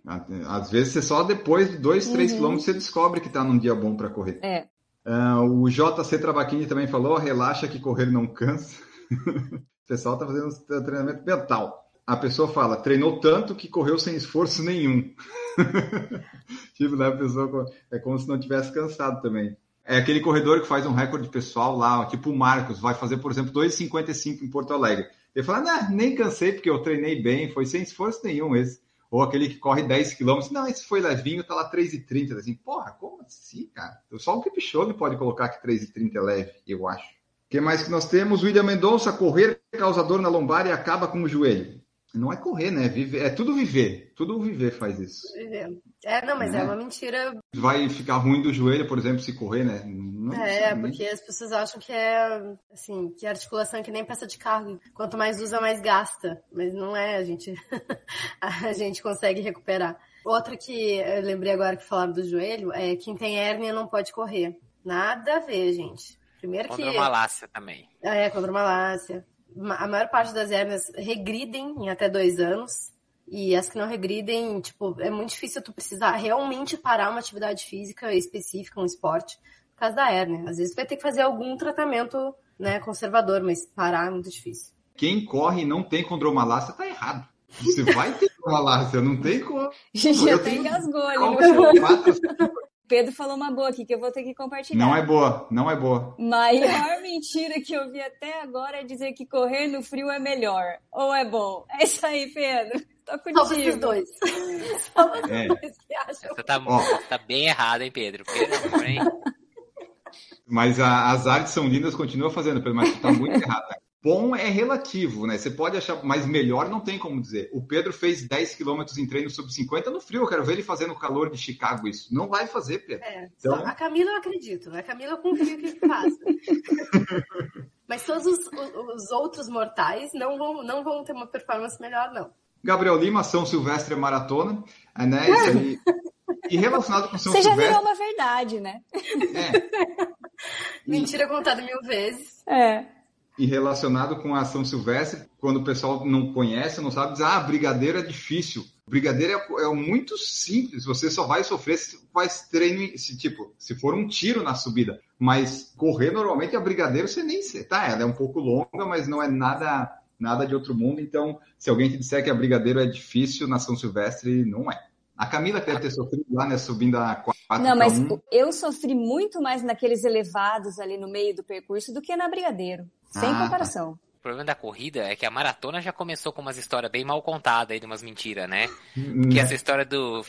às vezes você só depois de dois, três Uhum. quilômetros você descobre que tá num dia bom para correr. É. Ah, o JC Travaquini também falou, relaxa que correr não cansa. (laughs) o pessoal tá fazendo um treinamento mental. A pessoa fala, treinou tanto que correu sem esforço nenhum. (laughs) tipo, né, a pessoa é como se não tivesse cansado também. É aquele corredor que faz um recorde pessoal lá, tipo o Marcos, vai fazer, por exemplo, 2,55 em Porto Alegre. Ele fala, nah, nem cansei porque eu treinei bem, foi sem esforço nenhum esse. Ou aquele que corre 10 quilômetros, não, esse foi levinho, tá lá 3,30. Assim, porra, como assim, cara? Só o Kipchoge pode colocar que 3,30 é leve, eu acho. O que mais que nós temos? William Mendonça, correr causa dor na lombar e acaba com o joelho. Não é correr, né? Viver, é tudo viver. Tudo viver faz isso. É, não, mas é Né? uma mentira. Vai ficar ruim do joelho, por exemplo, se correr, né? Não É, necessariamente. porque as pessoas acham que é assim, que a articulação é que nem peça de carro. Quanto mais usa, mais gasta. Mas não é, a gente, (laughs) a gente consegue recuperar. Outra que eu lembrei agora que falaram do joelho é quem tem hérnia não pode correr. Nada a ver, gente. Primeiro que. Contra malácia também. É, contra malácia. A maior parte das hérnias regridem em até dois anos. E as que não regridem, tipo, é muito difícil tu precisar realmente parar uma atividade física específica, um esporte, por causa da hérnia. Às vezes tu vai ter que fazer algum tratamento, né, conservador, mas parar é muito difícil. Quem corre e não tem condromalácia tá errado. Você vai ter condromalácia, não tem como. (laughs) Gigi Eu até tenho- engasgou ali. Pedro falou uma boa aqui que eu vou ter que compartilhar. Não é boa, não é boa. Maior (laughs) mentira que eu vi até agora é dizer que correr no frio é melhor. Ou é bom? É isso aí, Pedro. Tô Só esses contigo. dois. (laughs) Só É. dois que acham. Você tá, Ó. você tá bem errado, hein, Pedro? Pedro, porém, Mas a- as artes são lindas, continua fazendo, Pedro, mas tu tá muito (laughs) errado. Bom é relativo, né? Você pode achar, mas melhor não tem como dizer. O Pedro fez 10 quilômetros em treino sub 50 no frio. Eu quero ver ele fazendo o calor de Chicago isso. Não vai fazer, Pedro. É, Então- a Camila eu acredito. A Camila eu confio que ele faz. (laughs) Mas todos os, os, os outros mortais não vão, não vão ter uma performance melhor, não. Gabriel Lima, São Silvestre Maratona, né? Isso aí. E relacionado com São Você já Silvestre. virou uma verdade, né? É, (laughs) Mentira contada mil vezes. É. e relacionado com a São Silvestre, quando o pessoal não conhece, não sabe, diz, ah, brigadeiro é difícil. Brigadeiro é, é muito simples, você só vai sofrer se faz treino, se, tipo, se for um tiro na subida. Mas correr normalmente a brigadeiro você nem tá, ela é um pouco longa, mas não é nada nada de outro mundo. Então, se alguém te disser que a brigadeiro é difícil na São Silvestre, não é. A Camila deve ter sofrido lá, né, subindo a 4 Não, mas eu sofri muito mais naqueles elevados ali no meio do percurso do que na Brigadeiro. Sem Ah, tá. comparação. O problema da corrida é que a maratona já começou com umas histórias bem mal contadas aí, de umas mentiras, né? Que essa história do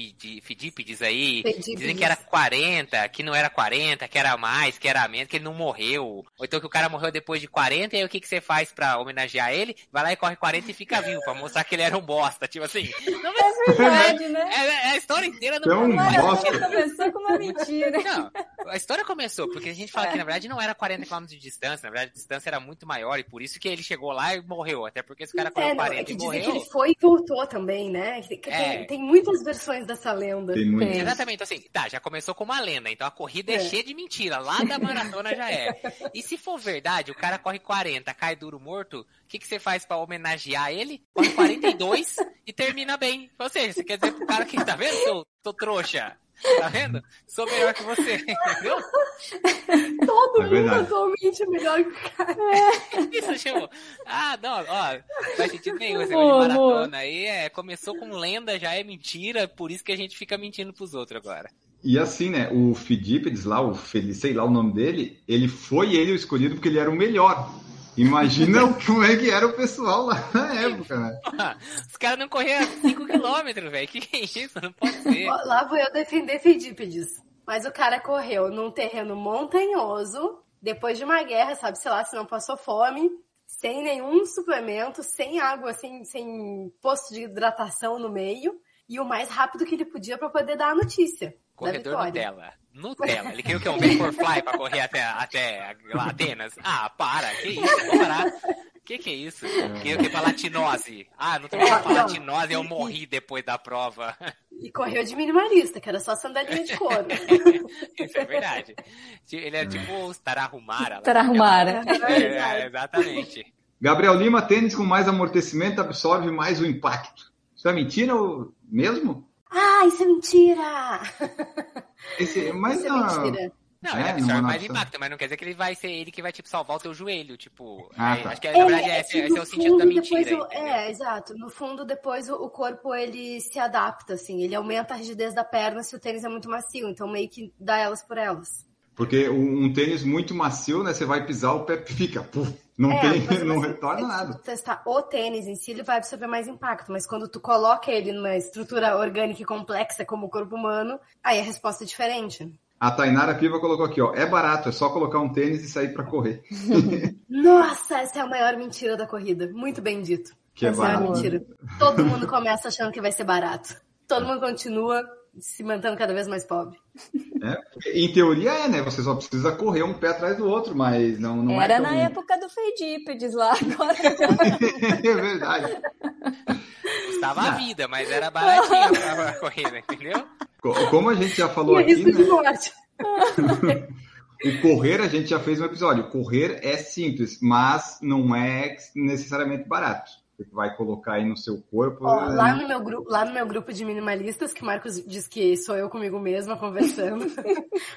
Fidípides, Fidípides aí, dizem que era 40, que não era 40, que era mais, que era menos, que ele não morreu. Ou então que o cara morreu depois de 40, e aí o que, que você faz pra homenagear ele? Vai lá e corre 40 e fica vivo, pra mostrar que ele era um bosta. Tipo assim, não É verdade, né? é, é a história inteira É um bosta. começou com uma mentira. Não, a história começou, porque a gente fala que na verdade não era 40 km de distância, na verdade a distância era muito maior, e por isso que ele chegou lá e morreu. Até porque esse cara correu É, não, 40 é que e dizem que morreu. ele foi e voltou também, né? Que É. Tem, tem muitas versões dessa lenda. Tem muito. Tem. Exatamente, assim, tá, já começou com uma lenda, então a corrida é, É. cheia de mentira, lá da maratona já é. E se for verdade, o cara corre 40, cai duro morto, o que, que você faz pra homenagear ele? Corre 42 e termina bem. Ou seja, você quer dizer pro cara que, tá vendo, seu, seu trouxa? Tá vendo? Sou melhor que você, entendeu? Todo É mundo verdade. atualmente é melhor que o cara. (laughs) Isso chamou. Ah, não, ó, não faz sentido nenhum esse negócio de maratona aí. É, começou com lenda, já é mentira, por isso que a gente fica mentindo pros outros agora. E assim, né, o Fidípides lá, o sei lá o nome dele, ele foi ele o escolhido porque ele era o melhor. Imagina (laughs) como é que era o pessoal lá na época, né? Porra, (laughs) Os caras não corriam 5km, velho. Que que é isso? Não pode ser. Lá vou eu defender Fidípides. Mas o cara correu num terreno montanhoso, depois de uma guerra, sabe, sei lá, se não passou fome, sem nenhum suplemento, sem água, sem, sem posto de hidratação no meio, e o mais rápido que ele podia para poder dar a notícia. Corredor da vitória. Nutella. Nutella. Ele queria o quê? Um Vaporfly pra correr até, até lá, Atenas? Ah, para. Que isso? Vamos parar. Que que é isso? Queria o quê? Pra latinose. Ah, não tô pra Não. latinose, eu morri depois da prova. E correu de minimalista, que era só sandalinha de couro. (laughs) Isso é verdade. Ele é tipo os Tarahumara. lá. Tarahumara. É, é, exatamente. Gabriel Lima, tênis com mais amortecimento absorve mais o impacto. Isso é mentira ou mesmo? Ah, isso é mentira! (laughs) Esse, mas isso é não. mentira. Não, É, ele absorve mais impacto, mas não quer dizer que ele vai ser ele que vai tipo salvar o teu joelho, tipo. Ah, aí, tá. Acho que na verdade É, esse, que esse é o sentido da fundo, mentira. o- é, exato. No fundo, depois o, o corpo ele se adapta, assim, ele aumenta a rigidez da perna se o tênis é muito macio, então meio que dá elas por elas. Porque um, tênis muito macio, né? Você vai pisar, o pé fica. puf, não É, tem, mas- (laughs) não mas retorna se nada. tu testar o tênis em si, ele vai absorver mais impacto, mas quando tu coloca ele numa estrutura orgânica e complexa como o corpo humano, aí a resposta é diferente. A Tainara Piva colocou aqui, ó. É barato, é só colocar um tênis e sair pra correr. (laughs) Nossa, essa é a maior mentira da corrida. Muito bem dito. Que é essa é a barato. mentira. Todo mundo começa achando que vai ser barato. Todo mundo continua se mantendo cada vez mais pobre. É, em teoria é, né? Você só precisa correr um pé atrás do outro, mas não, não Era é tão... na época do Fedípedes lá, agora (laughs) é verdade. Custava a Não. vida, mas era baratinho pra corrida, entendeu? Co- Como a gente já falou E aqui, risco de né? morte. (laughs) O correr, a gente já fez um episódio. Correr é simples, mas não é necessariamente barato. Você vai colocar aí no seu corpo. Ó, né? lá, no meu grupo, lá no meu grupo de minimalistas, que o Marcos diz que sou eu comigo mesma conversando. (laughs)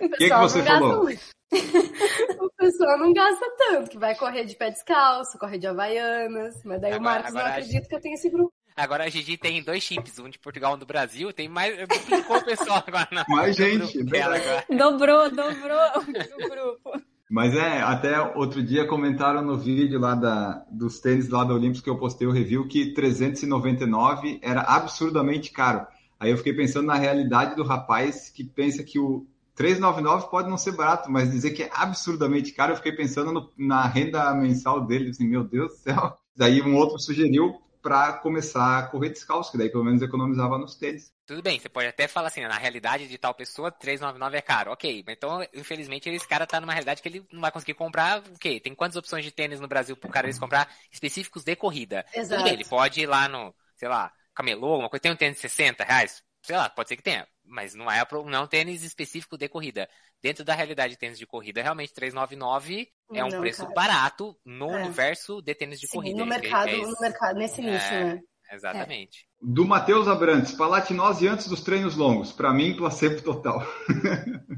O que você falou? muito. (laughs) o pessoal não gasta tanto, que vai correr de pé descalço, correr de havaianas. Mas daí o Agora- Marcos não acredita que eu tenho esse grupo. Agora a Gigi tem dois chips, um de Portugal e um do Brasil. Tem mais. Duplicou o pessoal agora na Mais gente, verdade. agora. dobrou, dobrou o grupo. (laughs) Mas é, até outro dia comentaram no vídeo lá da, dos tênis lá da Olympus que eu postei o review que 399 era absurdamente caro. Aí eu fiquei pensando na realidade do rapaz que pensa que o 399 pode não ser barato, mas dizer que é absurdamente caro, eu fiquei pensando no- na renda mensal dele, assim, meu Deus do céu. Daí um outro sugeriu para começar a correr descalço, que daí pelo menos economizava nos tênis. Tudo bem, você pode até falar assim, na realidade de tal pessoa, 399 é caro. Ok, então, infelizmente, esse cara tá numa realidade que ele não vai conseguir comprar, ok, tem quantas opções de tênis no Brasil pro cara eles comprar específicos de corrida? Exato. Tudo bem, ele pode ir lá no, sei lá, camelô, uma coisa, tem um tênis de 60 reais? Sei lá, pode ser que tenha, mas não é, não é um tênis específico de corrida. Dentro da realidade de tênis de corrida, realmente 399 é um Não, preço cara. barato no É. universo de tênis de Sim, corrida. no que- mercado, é no mercado, nesse nicho, É. né? Exatamente. Do Matheus Abrantes, palatinose antes dos treinos longos. Para mim, placebo total. (laughs)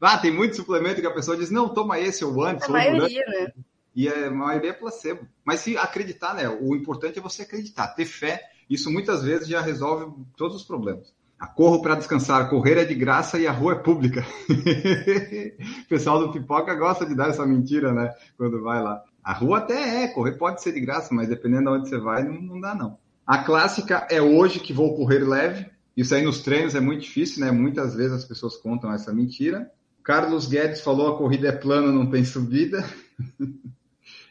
ah, tem muito suplemento que a pessoa diz, não, toma esse ou antes. A ou durante. maioria, né? E a maioria é placebo. Mas se acreditar, né? O importante é você acreditar, ter fé. Isso muitas vezes já resolve todos os problemas. Corro para descansar, correr é de graça e a rua é pública. (laughs) o pessoal do pipoca gosta de dar essa mentira, né? Quando vai lá. A rua até é, correr pode ser de graça, mas dependendo de onde você vai, não, não dá não. A clássica é hoje que vou correr leve. Isso aí nos treinos é muito difícil, né? Muitas vezes as pessoas contam essa mentira. Carlos Guedes falou a corrida é plana, não tem subida. (laughs)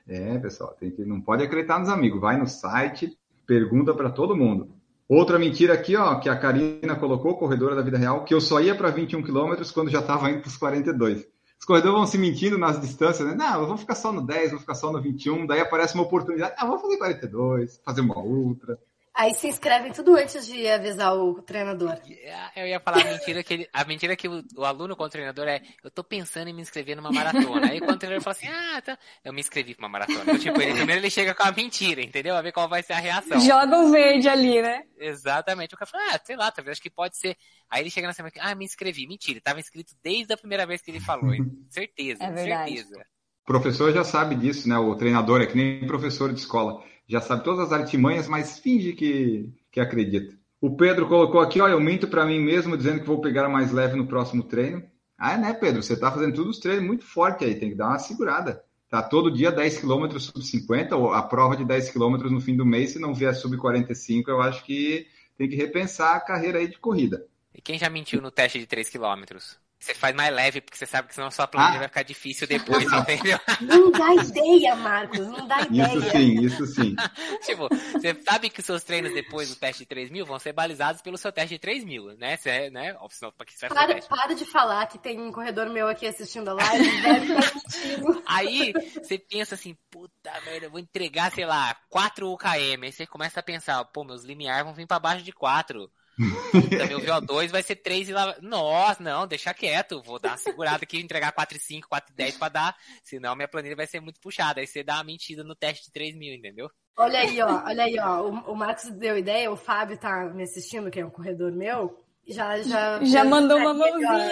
É, pessoal, tem que, não pode acreditar nos amigos. Vai no site, pergunta para todo mundo. Outra mentira aqui, ó, que a Karina colocou, corredora da vida real, que eu só ia para 21 quilômetros quando já estava indo para os 42. Os corredores vão se mentindo nas distâncias, né? Não, eu vou ficar só no 10, vou ficar só no 21, daí aparece uma oportunidade. Ah, vou fazer 42, fazer uma outra. Aí se inscrevem tudo antes de avisar o treinador. Eu ia falar a mentira que ele, a mentira que o, o aluno com o treinador é, eu tô pensando em me inscrever numa maratona. Aí quando o treinador fala assim, ah, tá, eu me inscrevi pra uma maratona. Então, tipo, ele, primeiro ele chega com a mentira, entendeu? A ver qual vai ser a reação. Joga um verde ali, né? Exatamente. O cara fala, ah, sei lá, talvez acho que pode ser. Aí ele chega na semana que, ah, me inscrevi. Mentira, tava inscrito desde a primeira vez que ele falou. hein? (laughs) Certeza, É verdade. certeza. O professor já sabe disso, né? O treinador é que nem professor de escola. Já sabe todas as artimanhas, mas finge que, que acredita. O Pedro colocou aqui, ó, eu minto para mim mesmo dizendo que vou pegar mais leve no próximo treino. Ah, né, Pedro? Você tá fazendo tudo os treinos muito forte aí, tem que dar uma segurada. Tá todo dia 10 km sub 50, ou a prova de 10 km no fim do mês, se não vier sub 45, eu acho que tem que repensar a carreira aí de corrida. E quem já mentiu no teste de 3 km? Você faz mais leve, porque você sabe que senão sua planilha Ah. vai ficar difícil depois, (laughs) entendeu? Não dá ideia, Marcos, não dá ideia. Isso sim, isso sim. (laughs) tipo, você sabe que os seus treinos depois do teste de 3 mil vão ser balizados pelo seu teste de 3 mil, né? Você, né? Ó, senão, pra que você Para, teste? para de falar que tem um corredor meu aqui assistindo a live, deve estar mentindo. Aí você pensa assim, puta merda, eu vou entregar, sei lá, 4 UKM. Aí você começa a pensar, pô, meus limiar vão vir pra baixo de 4. Puta, meu VO2 vai ser 3 e lá. Nossa, não, deixa quieto. Vou dar uma segurada aqui, entregar 4,5, 4,10 pra dar. Senão minha planilha vai ser muito puxada. Aí você dá uma mentira no teste de 3 mil, entendeu? Olha aí, ó, olha aí, ó. O, o Marcos deu ideia, o Fábio tá me assistindo, que é um corredor meu. Já, já, Já mandou uma mãozinha.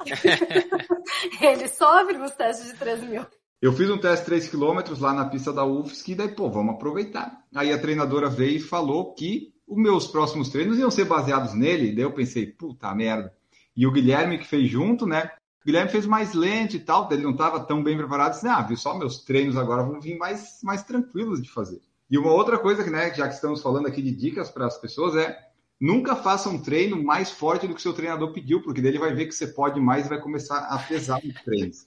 (laughs) Ele sofre nos testes de 3 mil. Eu fiz um teste 3 km lá na pista da UFSC e daí, pô, vamos aproveitar. Aí a treinadora veio e falou que os meus próximos treinos iam ser baseados nele. Daí eu pensei, puta merda. E o Guilherme que fez junto, né? O Guilherme fez mais lento e tal, ele não estava tão bem preparado. Disse, ah, viu só, meus treinos agora vão vir mais, mais tranquilos de fazer. E uma outra coisa que, né, já que estamos falando aqui de dicas para as pessoas é nunca faça um treino mais forte do que o seu treinador pediu, porque daí ele vai ver que você pode mais e vai começar a pesar os treinos.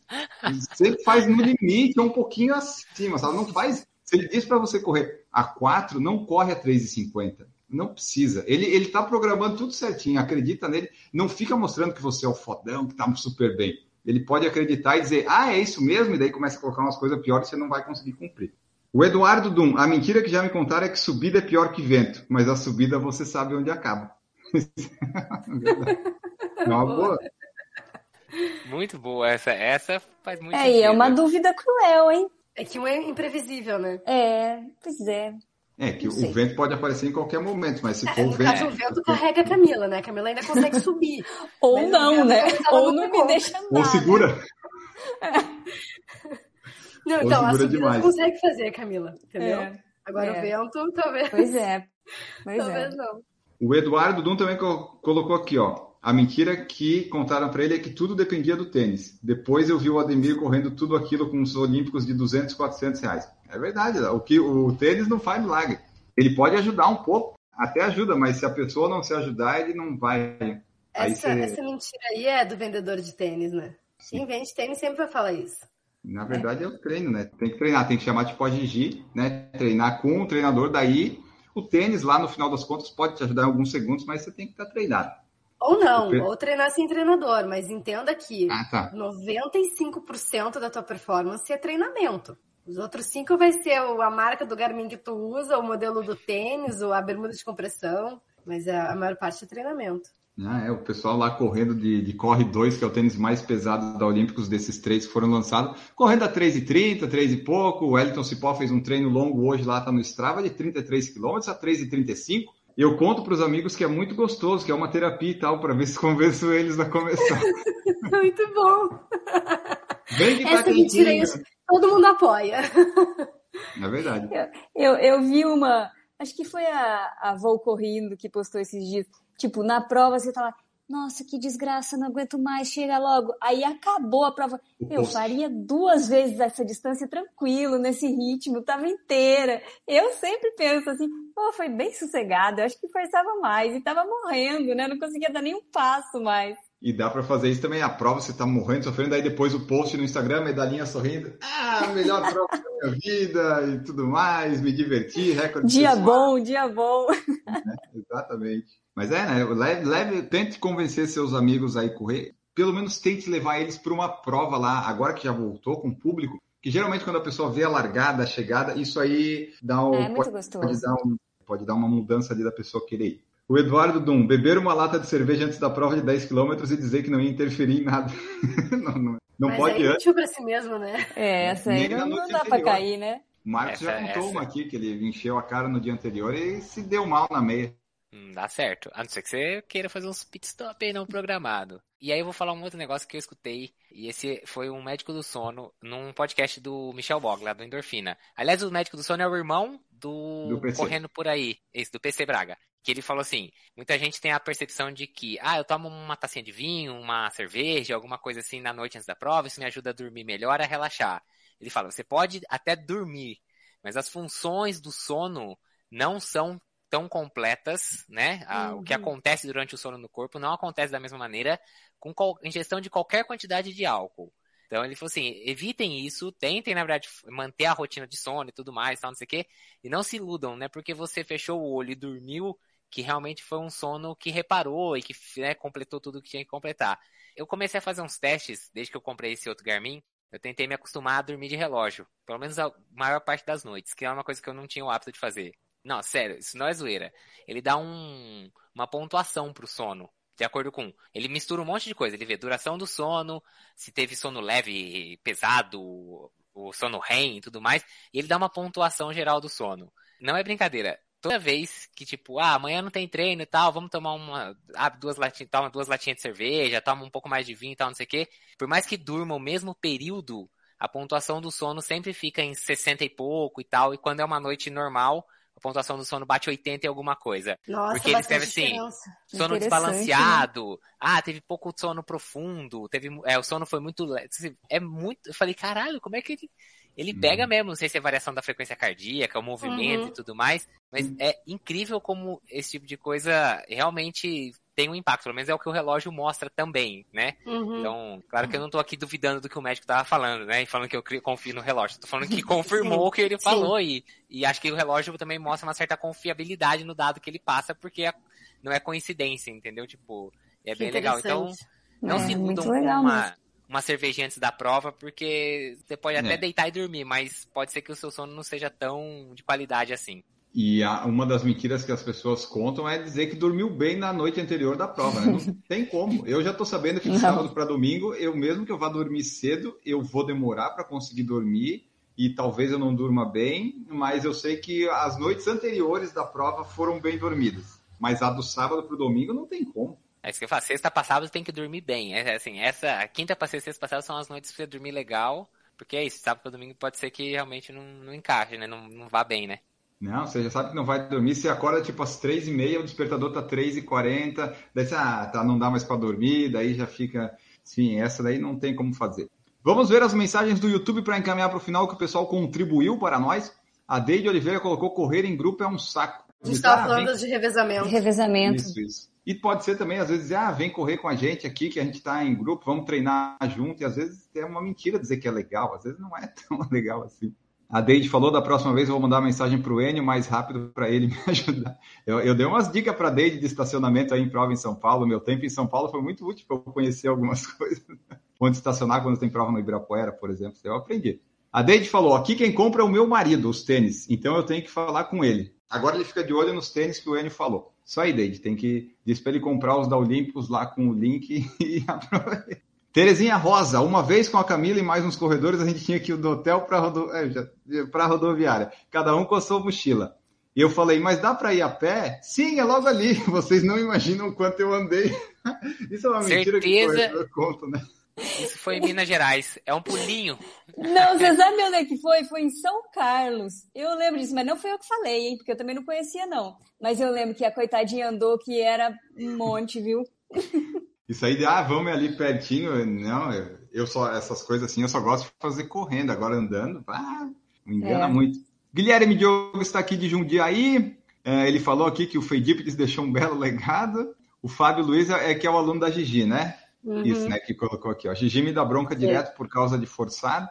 Sempre faz no limite, um pouquinho acima, sabe? Não faz. Se ele diz para você correr a 4, não corre a 3,50. Não precisa. Ele, ele tá programando tudo certinho, acredita nele. Não fica mostrando que você é o fodão, que tá super bem. Ele pode acreditar e dizer, ah, é isso mesmo, e daí começa a colocar umas coisas piores e você não vai conseguir cumprir. O Eduardo Dum, a mentira que já me contaram é que subida é pior que vento, mas a subida você sabe onde acaba. (laughs) é uma boa. Muito boa essa. Essa faz muito É, sentido. e é uma dúvida cruel, hein? É que um é imprevisível, né? É, pois é. É, que o vento pode aparecer em qualquer momento, mas se for É, o no caso, vento. o vento carrega a Camila, né? A Camila ainda consegue subir. (laughs) Ou Mas não, né? Ou não não me deixa andar. Ou segura. (laughs) Não, Ou então, a segura subida demais. consegue fazer, Camila, entendeu? É, Agora É. o vento, talvez, pois é. (laughs) Pois é. talvez não. O Eduardo Dum também co- colocou aqui, ó. A mentira que contaram para ele é que tudo dependia do tênis. Depois eu vi o Ademir correndo tudo aquilo com os Olímpicos de 200, 400 reais. É verdade, o, que, o tênis não faz milagre. Ele pode ajudar um pouco, até ajuda, mas se a pessoa não se ajudar, ele não vai. Aí Essa, você- essa mentira aí é do vendedor de tênis, né? Quem vende tênis sempre vai falar isso. Na verdade é o treino, né? Tem que treinar, tem que chamar tipo a Gigi, né? Treinar com o treinador, daí o tênis lá no final das contas pode te ajudar em alguns segundos, mas você tem que estar treinado. Ou não, ou treinar sem treinador, mas entenda que ah, tá. 95% da tua performance é treinamento. Os outros cinco vai ser a marca do Garmin que tu usa, o modelo do tênis, ou a bermuda de compressão, mas a maior parte é treinamento. Ah, é, o pessoal lá correndo de, de Corre 2, que é o tênis mais pesado da Olímpicos, desses três que foram lançados, correndo a 3,30, 3 e pouco. O Wellington Cipó fez um treino longo hoje lá, tá no Strava, de 33 km a 3,35. Eu conto para os amigos que é muito gostoso, que é uma terapia e tal, para ver se (laughs) convenço eles a começar. (laughs) muito bom. Bem que Essa mentira aí, todo mundo apoia. É verdade. Eu, eu, eu, vi uma, acho que foi a, a Vol Correndo que postou esses dias. Tipo, na prova você tá lá, nossa, que desgraça, não aguento mais, chega logo. Aí acabou a prova. Eu faria duas vezes essa distância tranquilo, nesse ritmo, tava inteira. Eu sempre penso assim, pô, foi bem sossegado, eu acho que forçava mais e tava morrendo, né? Não conseguia dar nenhum passo mais. E dá para fazer isso também, a prova, você tá morrendo, sofrendo, aí depois o post no Instagram, medalhinha sorrindo. Ah, melhor (laughs) prova da minha vida e tudo mais, me diverti, recorde Dia pessoal. bom, dia bom. (laughs) É, exatamente. Mas é, né? Leve, leve, tente convencer seus amigos aí correr. Pelo menos tente levar eles para uma prova lá, agora que já voltou com o público. Que geralmente quando a pessoa vê a largada, a chegada, isso aí dá um, é, pode, pode, dar um, pode dar uma mudança ali da pessoa querer ir. O Eduardo Dum, beber uma lata de cerveja antes da prova de 10 km e dizer que não ia interferir em nada. (laughs) não, não, não Mas pode é antes. para si mesmo, né? É, essa aí não, não dá para cair, né? O Marcos essa, já contou essa. uma aqui, que ele encheu a cara no dia anterior e se deu mal na meia. Hum, dá certo. A não ser que você queira fazer uns pit stop aí não programado. E aí eu vou falar um outro negócio que eu escutei. E esse foi um médico do sono num podcast do Michel Bog, lá do Endorfina. Aliás, o médico do sono é o irmão do, do Correndo por aí, esse do PC Braga. Que ele falou assim: muita gente tem a percepção de que, ah, eu tomo uma tacinha de vinho, uma cerveja, alguma coisa assim na noite antes da prova, isso me ajuda a dormir melhor, a relaxar. Ele fala: você pode até dormir, mas as funções do sono não são tão completas, né? Uhum. O que uhum. acontece durante o sono no corpo não acontece da mesma maneira com ingestão de qualquer quantidade de álcool. Então ele falou assim, evitem isso, tentem, na verdade, manter a rotina de sono e tudo mais, tal, não sei o quê, e não se iludam, né? Porque você fechou o olho e dormiu, que realmente foi um sono que reparou e que né, completou tudo que tinha que completar. Eu comecei a fazer uns testes, desde que eu comprei esse outro Garmin, eu tentei me acostumar a dormir de relógio, pelo menos a maior parte das noites, que é uma coisa que eu não tinha o hábito de fazer. Não, sério, isso não é zoeira. Ele dá um, uma pontuação pro sono. De acordo com. Ele mistura um monte de coisa. Ele vê duração do sono, se teve sono leve, pesado, o sono REM e tudo mais. E ele dá uma pontuação geral do sono. Não é brincadeira. Toda vez que, tipo, ah, amanhã não tem treino e tal, vamos tomar uma. Abre duas latinhas, toma duas latinhas de cerveja, toma um pouco mais de vinho e tal, não sei o quê. Por mais que durma o mesmo período, a pontuação do sono sempre fica em 60 e pouco e tal. E quando é uma noite normal, a pontuação do sono bate 80 e alguma coisa. Nossa, Porque ele escreve assim, sono desbalanceado, né? ah, teve pouco sono profundo, teve, é, o sono foi muito, é muito, eu falei, caralho, como é que ele, ele pega uhum. mesmo, não sei se é variação da frequência cardíaca, o movimento uhum. e tudo mais, mas é incrível como esse tipo de coisa realmente tem um impacto, pelo menos é o que o relógio mostra também, né? Uhum. Então, claro que eu não tô aqui duvidando do que o médico tava falando, né? E falando que eu confio no relógio. Tô falando que (laughs) (laughs) confirmou o que ele falou e, e acho que o relógio também mostra uma certa confiabilidade no dado que ele passa, porque é, não é coincidência, entendeu? Tipo, é bem legal. Então, não é, se iludam com uma, uma cervejinha antes da prova, porque você pode até é. deitar e dormir, mas pode ser que o seu sono não seja tão de qualidade assim. E a, uma das mentiras que as pessoas contam é dizer que dormiu bem na noite anterior da prova, né? Não (laughs) tem como. Eu já estou sabendo que de sábado para domingo, eu mesmo que eu vá dormir cedo, eu vou demorar para conseguir dormir e talvez eu não durma bem, mas eu sei que as noites anteriores da prova foram bem dormidas. Mas a do sábado para o domingo não tem como. É isso que eu falo, sexta para sábado tem que dormir bem. É assim, essa quinta para sexta para sábado são as noites para você dormir legal, porque é isso, sábado para domingo pode ser que realmente não, não encaixe, né? Não, não vá bem, né? Não, você já sabe que não vai dormir. Você acorda tipo às três e meia, o despertador tá três e quarenta. Daí você, ah, tá, não dá mais para dormir. Daí já fica, sim, essa daí não tem como fazer. Vamos ver as mensagens do YouTube para encaminhar para o final que o pessoal contribuiu para nós. A Deide Oliveira colocou correr em grupo é um saco. A gente estava ah, falando vem... de revezamento. Revezamento. Isso, isso. E pode ser também, às vezes, ah, vem correr com a gente aqui, que a gente está em grupo, vamos treinar junto. E às vezes é uma mentira dizer que é legal, às vezes não é (laughs) tão legal assim. A Deide falou da próxima vez eu vou mandar uma mensagem para o Enio mais rápido para ele (laughs) me ajudar. Eu, eu dei umas dicas para a Deide de estacionamento aí em prova em São Paulo. Meu tempo em São Paulo foi muito útil para eu conhecer algumas (laughs) coisas. Onde estacionar quando tem prova no Ibirapuera, por exemplo. Eu aprendi. A Deide falou: aqui quem compra é o meu marido, os tênis. Então eu tenho que falar com ele. Agora ele fica de olho nos tênis que o Enio falou. Só aí, Deide, tem que. Diz para ele comprar os da Olympus lá com o link (laughs) e aproveitar. Terezinha Rosa, uma vez com a Camila e mais uns corredores, a gente tinha que ir do hotel para rodo... é, a rodoviária. Cada um com a sua mochila. E eu falei, mas dá para ir a pé? Sim, é logo ali. (laughs) Vocês não imaginam o quanto eu andei. (laughs) Isso é uma Certeza... mentira que eu conto, né? Isso foi em Minas Gerais. É um pulinho. Não, você sabe onde é que foi? Foi em São Carlos. Eu lembro disso, mas não foi eu que falei, hein? Porque eu também não conhecia, não. Mas eu lembro que a coitadinha andou que era um monte, viu? Isso aí de, ah, vamos ali pertinho. Não, eu, eu só, essas coisas assim, eu só gosto de fazer correndo. Agora andando, ah, me engana é. muito. Guilherme Diogo está aqui de Jundiaí. É, ele falou aqui que o Feidípides deixou um belo legado. O Fábio Luiz é, é que é o aluno da Gigi, né? Uhum. Isso, né? Que colocou aqui. Ó. Gigi me dá bronca direto por causa de forçado.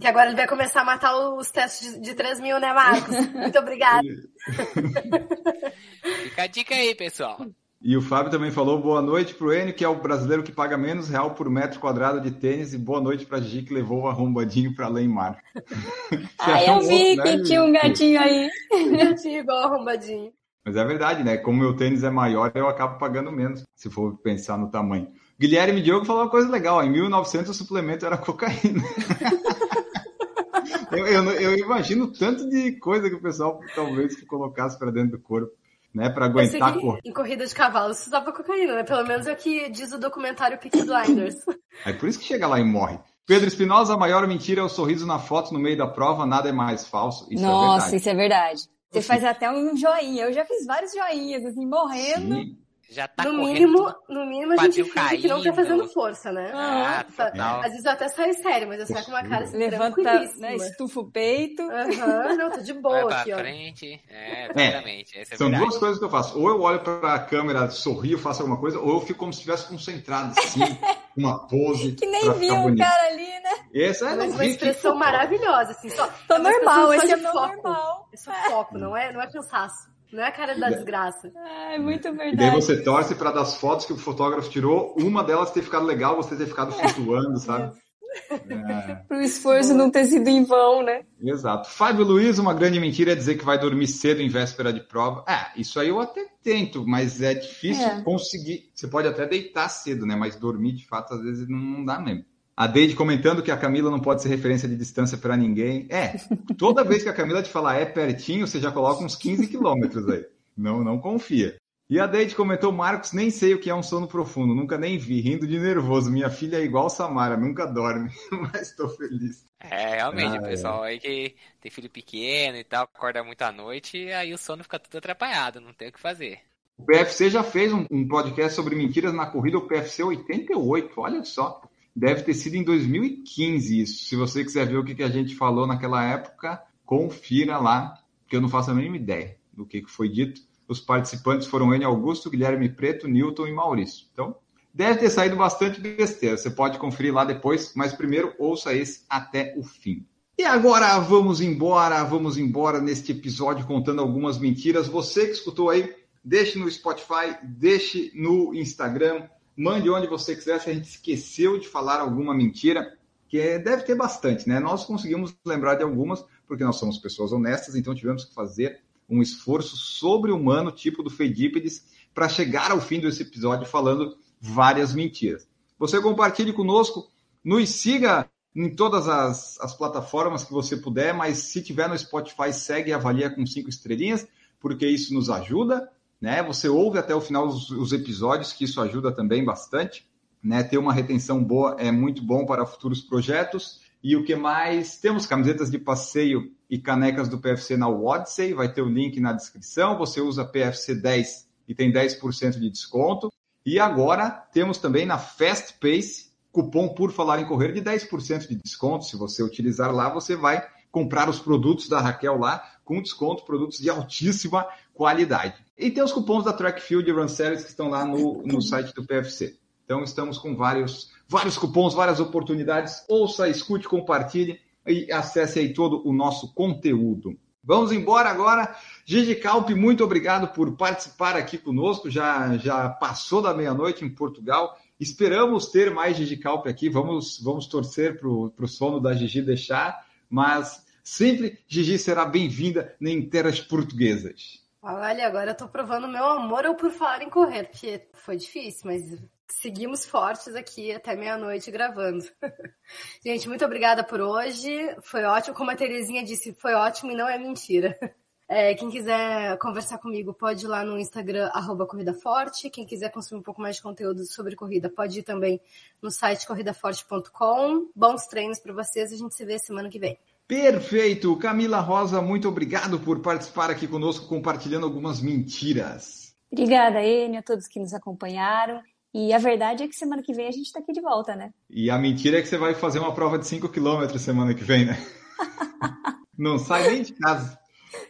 Que agora ele vai começar a matar os testes de, de 3 mil, né, Marcos? Muito obrigado. (laughs) Fica a dica aí, pessoal. E o Fábio também falou boa noite para o Enio, que é o brasileiro que paga menos real por metro quadrado de tênis, e boa noite para a Gigi, que levou o arrombadinho para Leimar. (laughs) ah, eu vi né, que tinha um gatinho aí. (laughs) gatinho igual arrombadinho. Mas é verdade, né? Como meu tênis é maior, eu acabo pagando menos, se for pensar no tamanho. Guilherme Diogo falou uma coisa legal, em 1900 o suplemento era cocaína. (laughs) eu, eu, eu imagino tanto de coisa que o pessoal talvez colocasse para dentro do corpo né, para aguentar a cor. Em corrida de cavalo se usava cocaína, né? Pelo menos é o que diz o documentário Peaky Blinders. É por isso que chega lá e morre. Pedro Espinosa, a maior mentira é o sorriso na foto no meio da prova, nada é mais falso. Isso é Nossa, é isso é verdade. Você faz até um joinha. Eu já fiz vários joinhas, assim, morrendo. Sim já tá no mínimo, no mínimo a gente finge que não tá fazendo força, né? Ah, Às vezes eu até saio sério, mas eu saio com uma cara assim, Levanta, né, estufa o peito. Aham, uhum, não, tô de boa Vai aqui, ó. frente, é, exatamente. É, são verdade. duas coisas que eu faço. Ou eu olho pra câmera, sorrio, faço alguma coisa, ou eu fico como se estivesse concentrado, assim, (laughs) uma pose. Que nem viu o cara ali, né? Essa é mas uma expressão maravilhosa, assim, só. Tô é normal, esse é meu normal. É foco, não é, não é cansaço. Não é a cara da desgraça. É muito verdade. E daí você torce para das fotos que o fotógrafo tirou, uma delas ter ficado legal, você ter ficado flutuando, sabe? É. (laughs) Para o esforço não ter sido em vão, né? Exato. Fábio Luiz, uma grande mentira é dizer que vai dormir cedo em véspera de prova. É, isso aí eu até tento, mas é difícil é. conseguir. Você pode até deitar cedo, né? Mas dormir, de fato, às vezes não dá mesmo. A Deide comentando que a Camila não pode ser referência de distância para ninguém. É, toda vez que a Camila te falar é pertinho, você já coloca uns 15 quilômetros aí. Não, não confia. E a Deide comentou, Marcos, nem sei o que é um sono profundo, nunca nem vi, rindo de nervoso. Minha filha é igual Samara, nunca dorme, (laughs) mas estou feliz. É, realmente, ah, o pessoal é. aí que tem filho pequeno e tal, acorda muito à noite, e aí o sono fica tudo atrapalhado, não tem o que fazer. O PFC já fez um, um podcast sobre mentiras na corrida, o PFC 88, olha só. Deve ter sido em 2015 isso. Se você quiser ver o que, que a gente falou naquela época, confira lá, que eu não faço a mínima ideia do que, que foi dito. Os participantes foram N. Augusto, Guilherme Preto, Newton e Maurício. Então, deve ter saído bastante besteira. Você pode conferir lá depois, mas primeiro ouça esse até o fim. E agora vamos embora, vamos embora neste episódio contando algumas mentiras. Você que escutou aí, deixe no Spotify, deixe no Instagram, mande onde você quiser, se a gente esqueceu de falar alguma mentira, que é, deve ter bastante, né? Nós conseguimos lembrar de algumas, porque nós somos pessoas honestas, então tivemos que fazer um esforço sobre-humano, tipo do Fedípedes, para chegar ao fim desse episódio falando várias mentiras. Você compartilhe conosco, nos siga em todas as, as plataformas que você puder, mas se tiver no Spotify, segue e avalia com cinco estrelinhas, porque isso nos ajuda né? Você ouve até o final os, os episódios, que isso ajuda também bastante. Né? Ter uma retenção boa é muito bom para futuros projetos. E o que mais? Temos camisetas de passeio e canecas do PFC na Wodsey, vai ter o link na descrição. Você usa PFC 10 e tem 10% de desconto. E agora temos também na Fast Pace cupom por falar em correr de 10% de desconto. Se você utilizar lá, você vai comprar os produtos da Raquel lá com desconto, produtos de altíssima qualidade. E tem os cupons da Trackfield e Run Series que estão lá no, no site do PFC. Então estamos com vários, vários cupons, várias oportunidades. Ouça, escute, compartilhe e acesse aí todo o nosso conteúdo. Vamos embora agora. Gigi Calpe, muito obrigado por participar aqui conosco. Já, já passou da meia-noite em Portugal. Esperamos ter mais Gigi Calpe aqui. Vamos, vamos torcer para o sono da Gigi deixar. Mas sempre Gigi será bem-vinda em terras portuguesas. Olha, agora eu tô provando meu amor ou por falar em correr, porque foi difícil, mas seguimos fortes aqui até meia-noite gravando. (laughs) Gente, muito obrigada por hoje. Foi ótimo, como a Terezinha disse, foi ótimo e não é mentira. (laughs) É, quem quiser conversar comigo pode ir lá no Instagram, arroba Corrida Forte. Quem quiser consumir um pouco mais de conteúdo sobre corrida, pode ir também no site corridaforte.com. Bons treinos para vocês, a gente se vê semana que vem. Perfeito! Camila Rosa, muito obrigado por participar aqui conosco, compartilhando algumas mentiras. Obrigada, Enio, a todos que nos acompanharam. E a verdade é que semana que vem a gente está aqui de volta, né? E a mentira é que você vai fazer uma prova de 5 km semana que vem, né? (laughs) não sai nem de casa.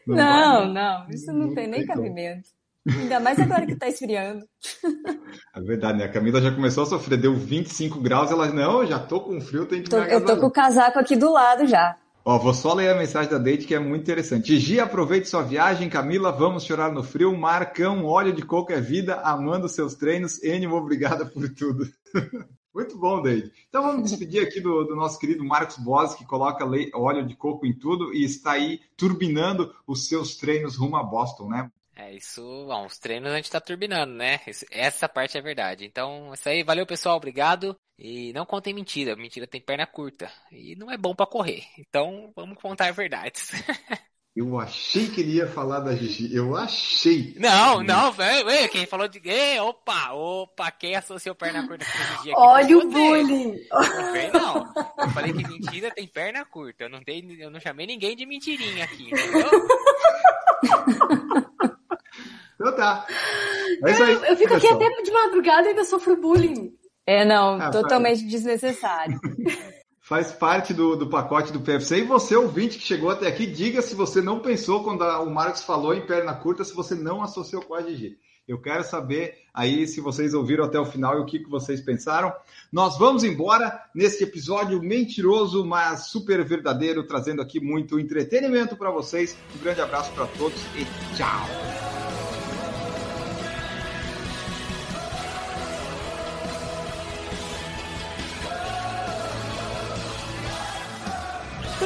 Não, não, não, isso não, não tem nem cabimento. Ainda mais agora que está esfriando. (laughs) É verdade, né? A Camila já começou a sofrer, deu 25 graus, ela, não, já tô com frio, tem que tô, Eu tô com o casaco aqui do lado já. Ó, vou só ler a mensagem da Date que é muito interessante. Gigi, aproveite sua viagem. Camila, vamos chorar no frio. Marcão, óleo de coco é vida, amando seus treinos. Enio, obrigada por tudo. (laughs) muito bom, Date. Então vamos despedir aqui do, do nosso querido Marcos Boas, que coloca óleo de coco em tudo e está aí turbinando os seus treinos rumo a Boston, né? É, isso, bom, os treinos a gente tá turbinando, né? Essa parte é verdade. Então, isso aí, valeu pessoal, obrigado. E não contem mentira, mentira tem perna curta. E não é bom para correr. Então, vamos contar verdades. (laughs) Eu achei que ele ia falar da Gigi. Eu achei. Não, não, velho. Quem falou de. Ei, opa, opa, quem associou perna curta com Gigi aqui? Olha o bullying. Não, eu falei que mentira tem perna curta. Eu não, dei, eu não chamei ninguém de mentirinha aqui, entendeu? Então tá. É eu, aí, eu, fico aqui até de madrugada e ainda sofro bullying. É, não, ah, totalmente desnecessário. Faz parte do, do pacote do PFC. E você, ouvinte que chegou até aqui, diga se você não pensou quando a, o Marcos falou em perna curta, se você não associou com a GG. Eu quero saber aí se vocês ouviram até o final e o que, que vocês pensaram. Nós vamos embora nesse episódio mentiroso, mas super verdadeiro, trazendo aqui muito entretenimento para vocês. Um grande abraço para todos e tchau!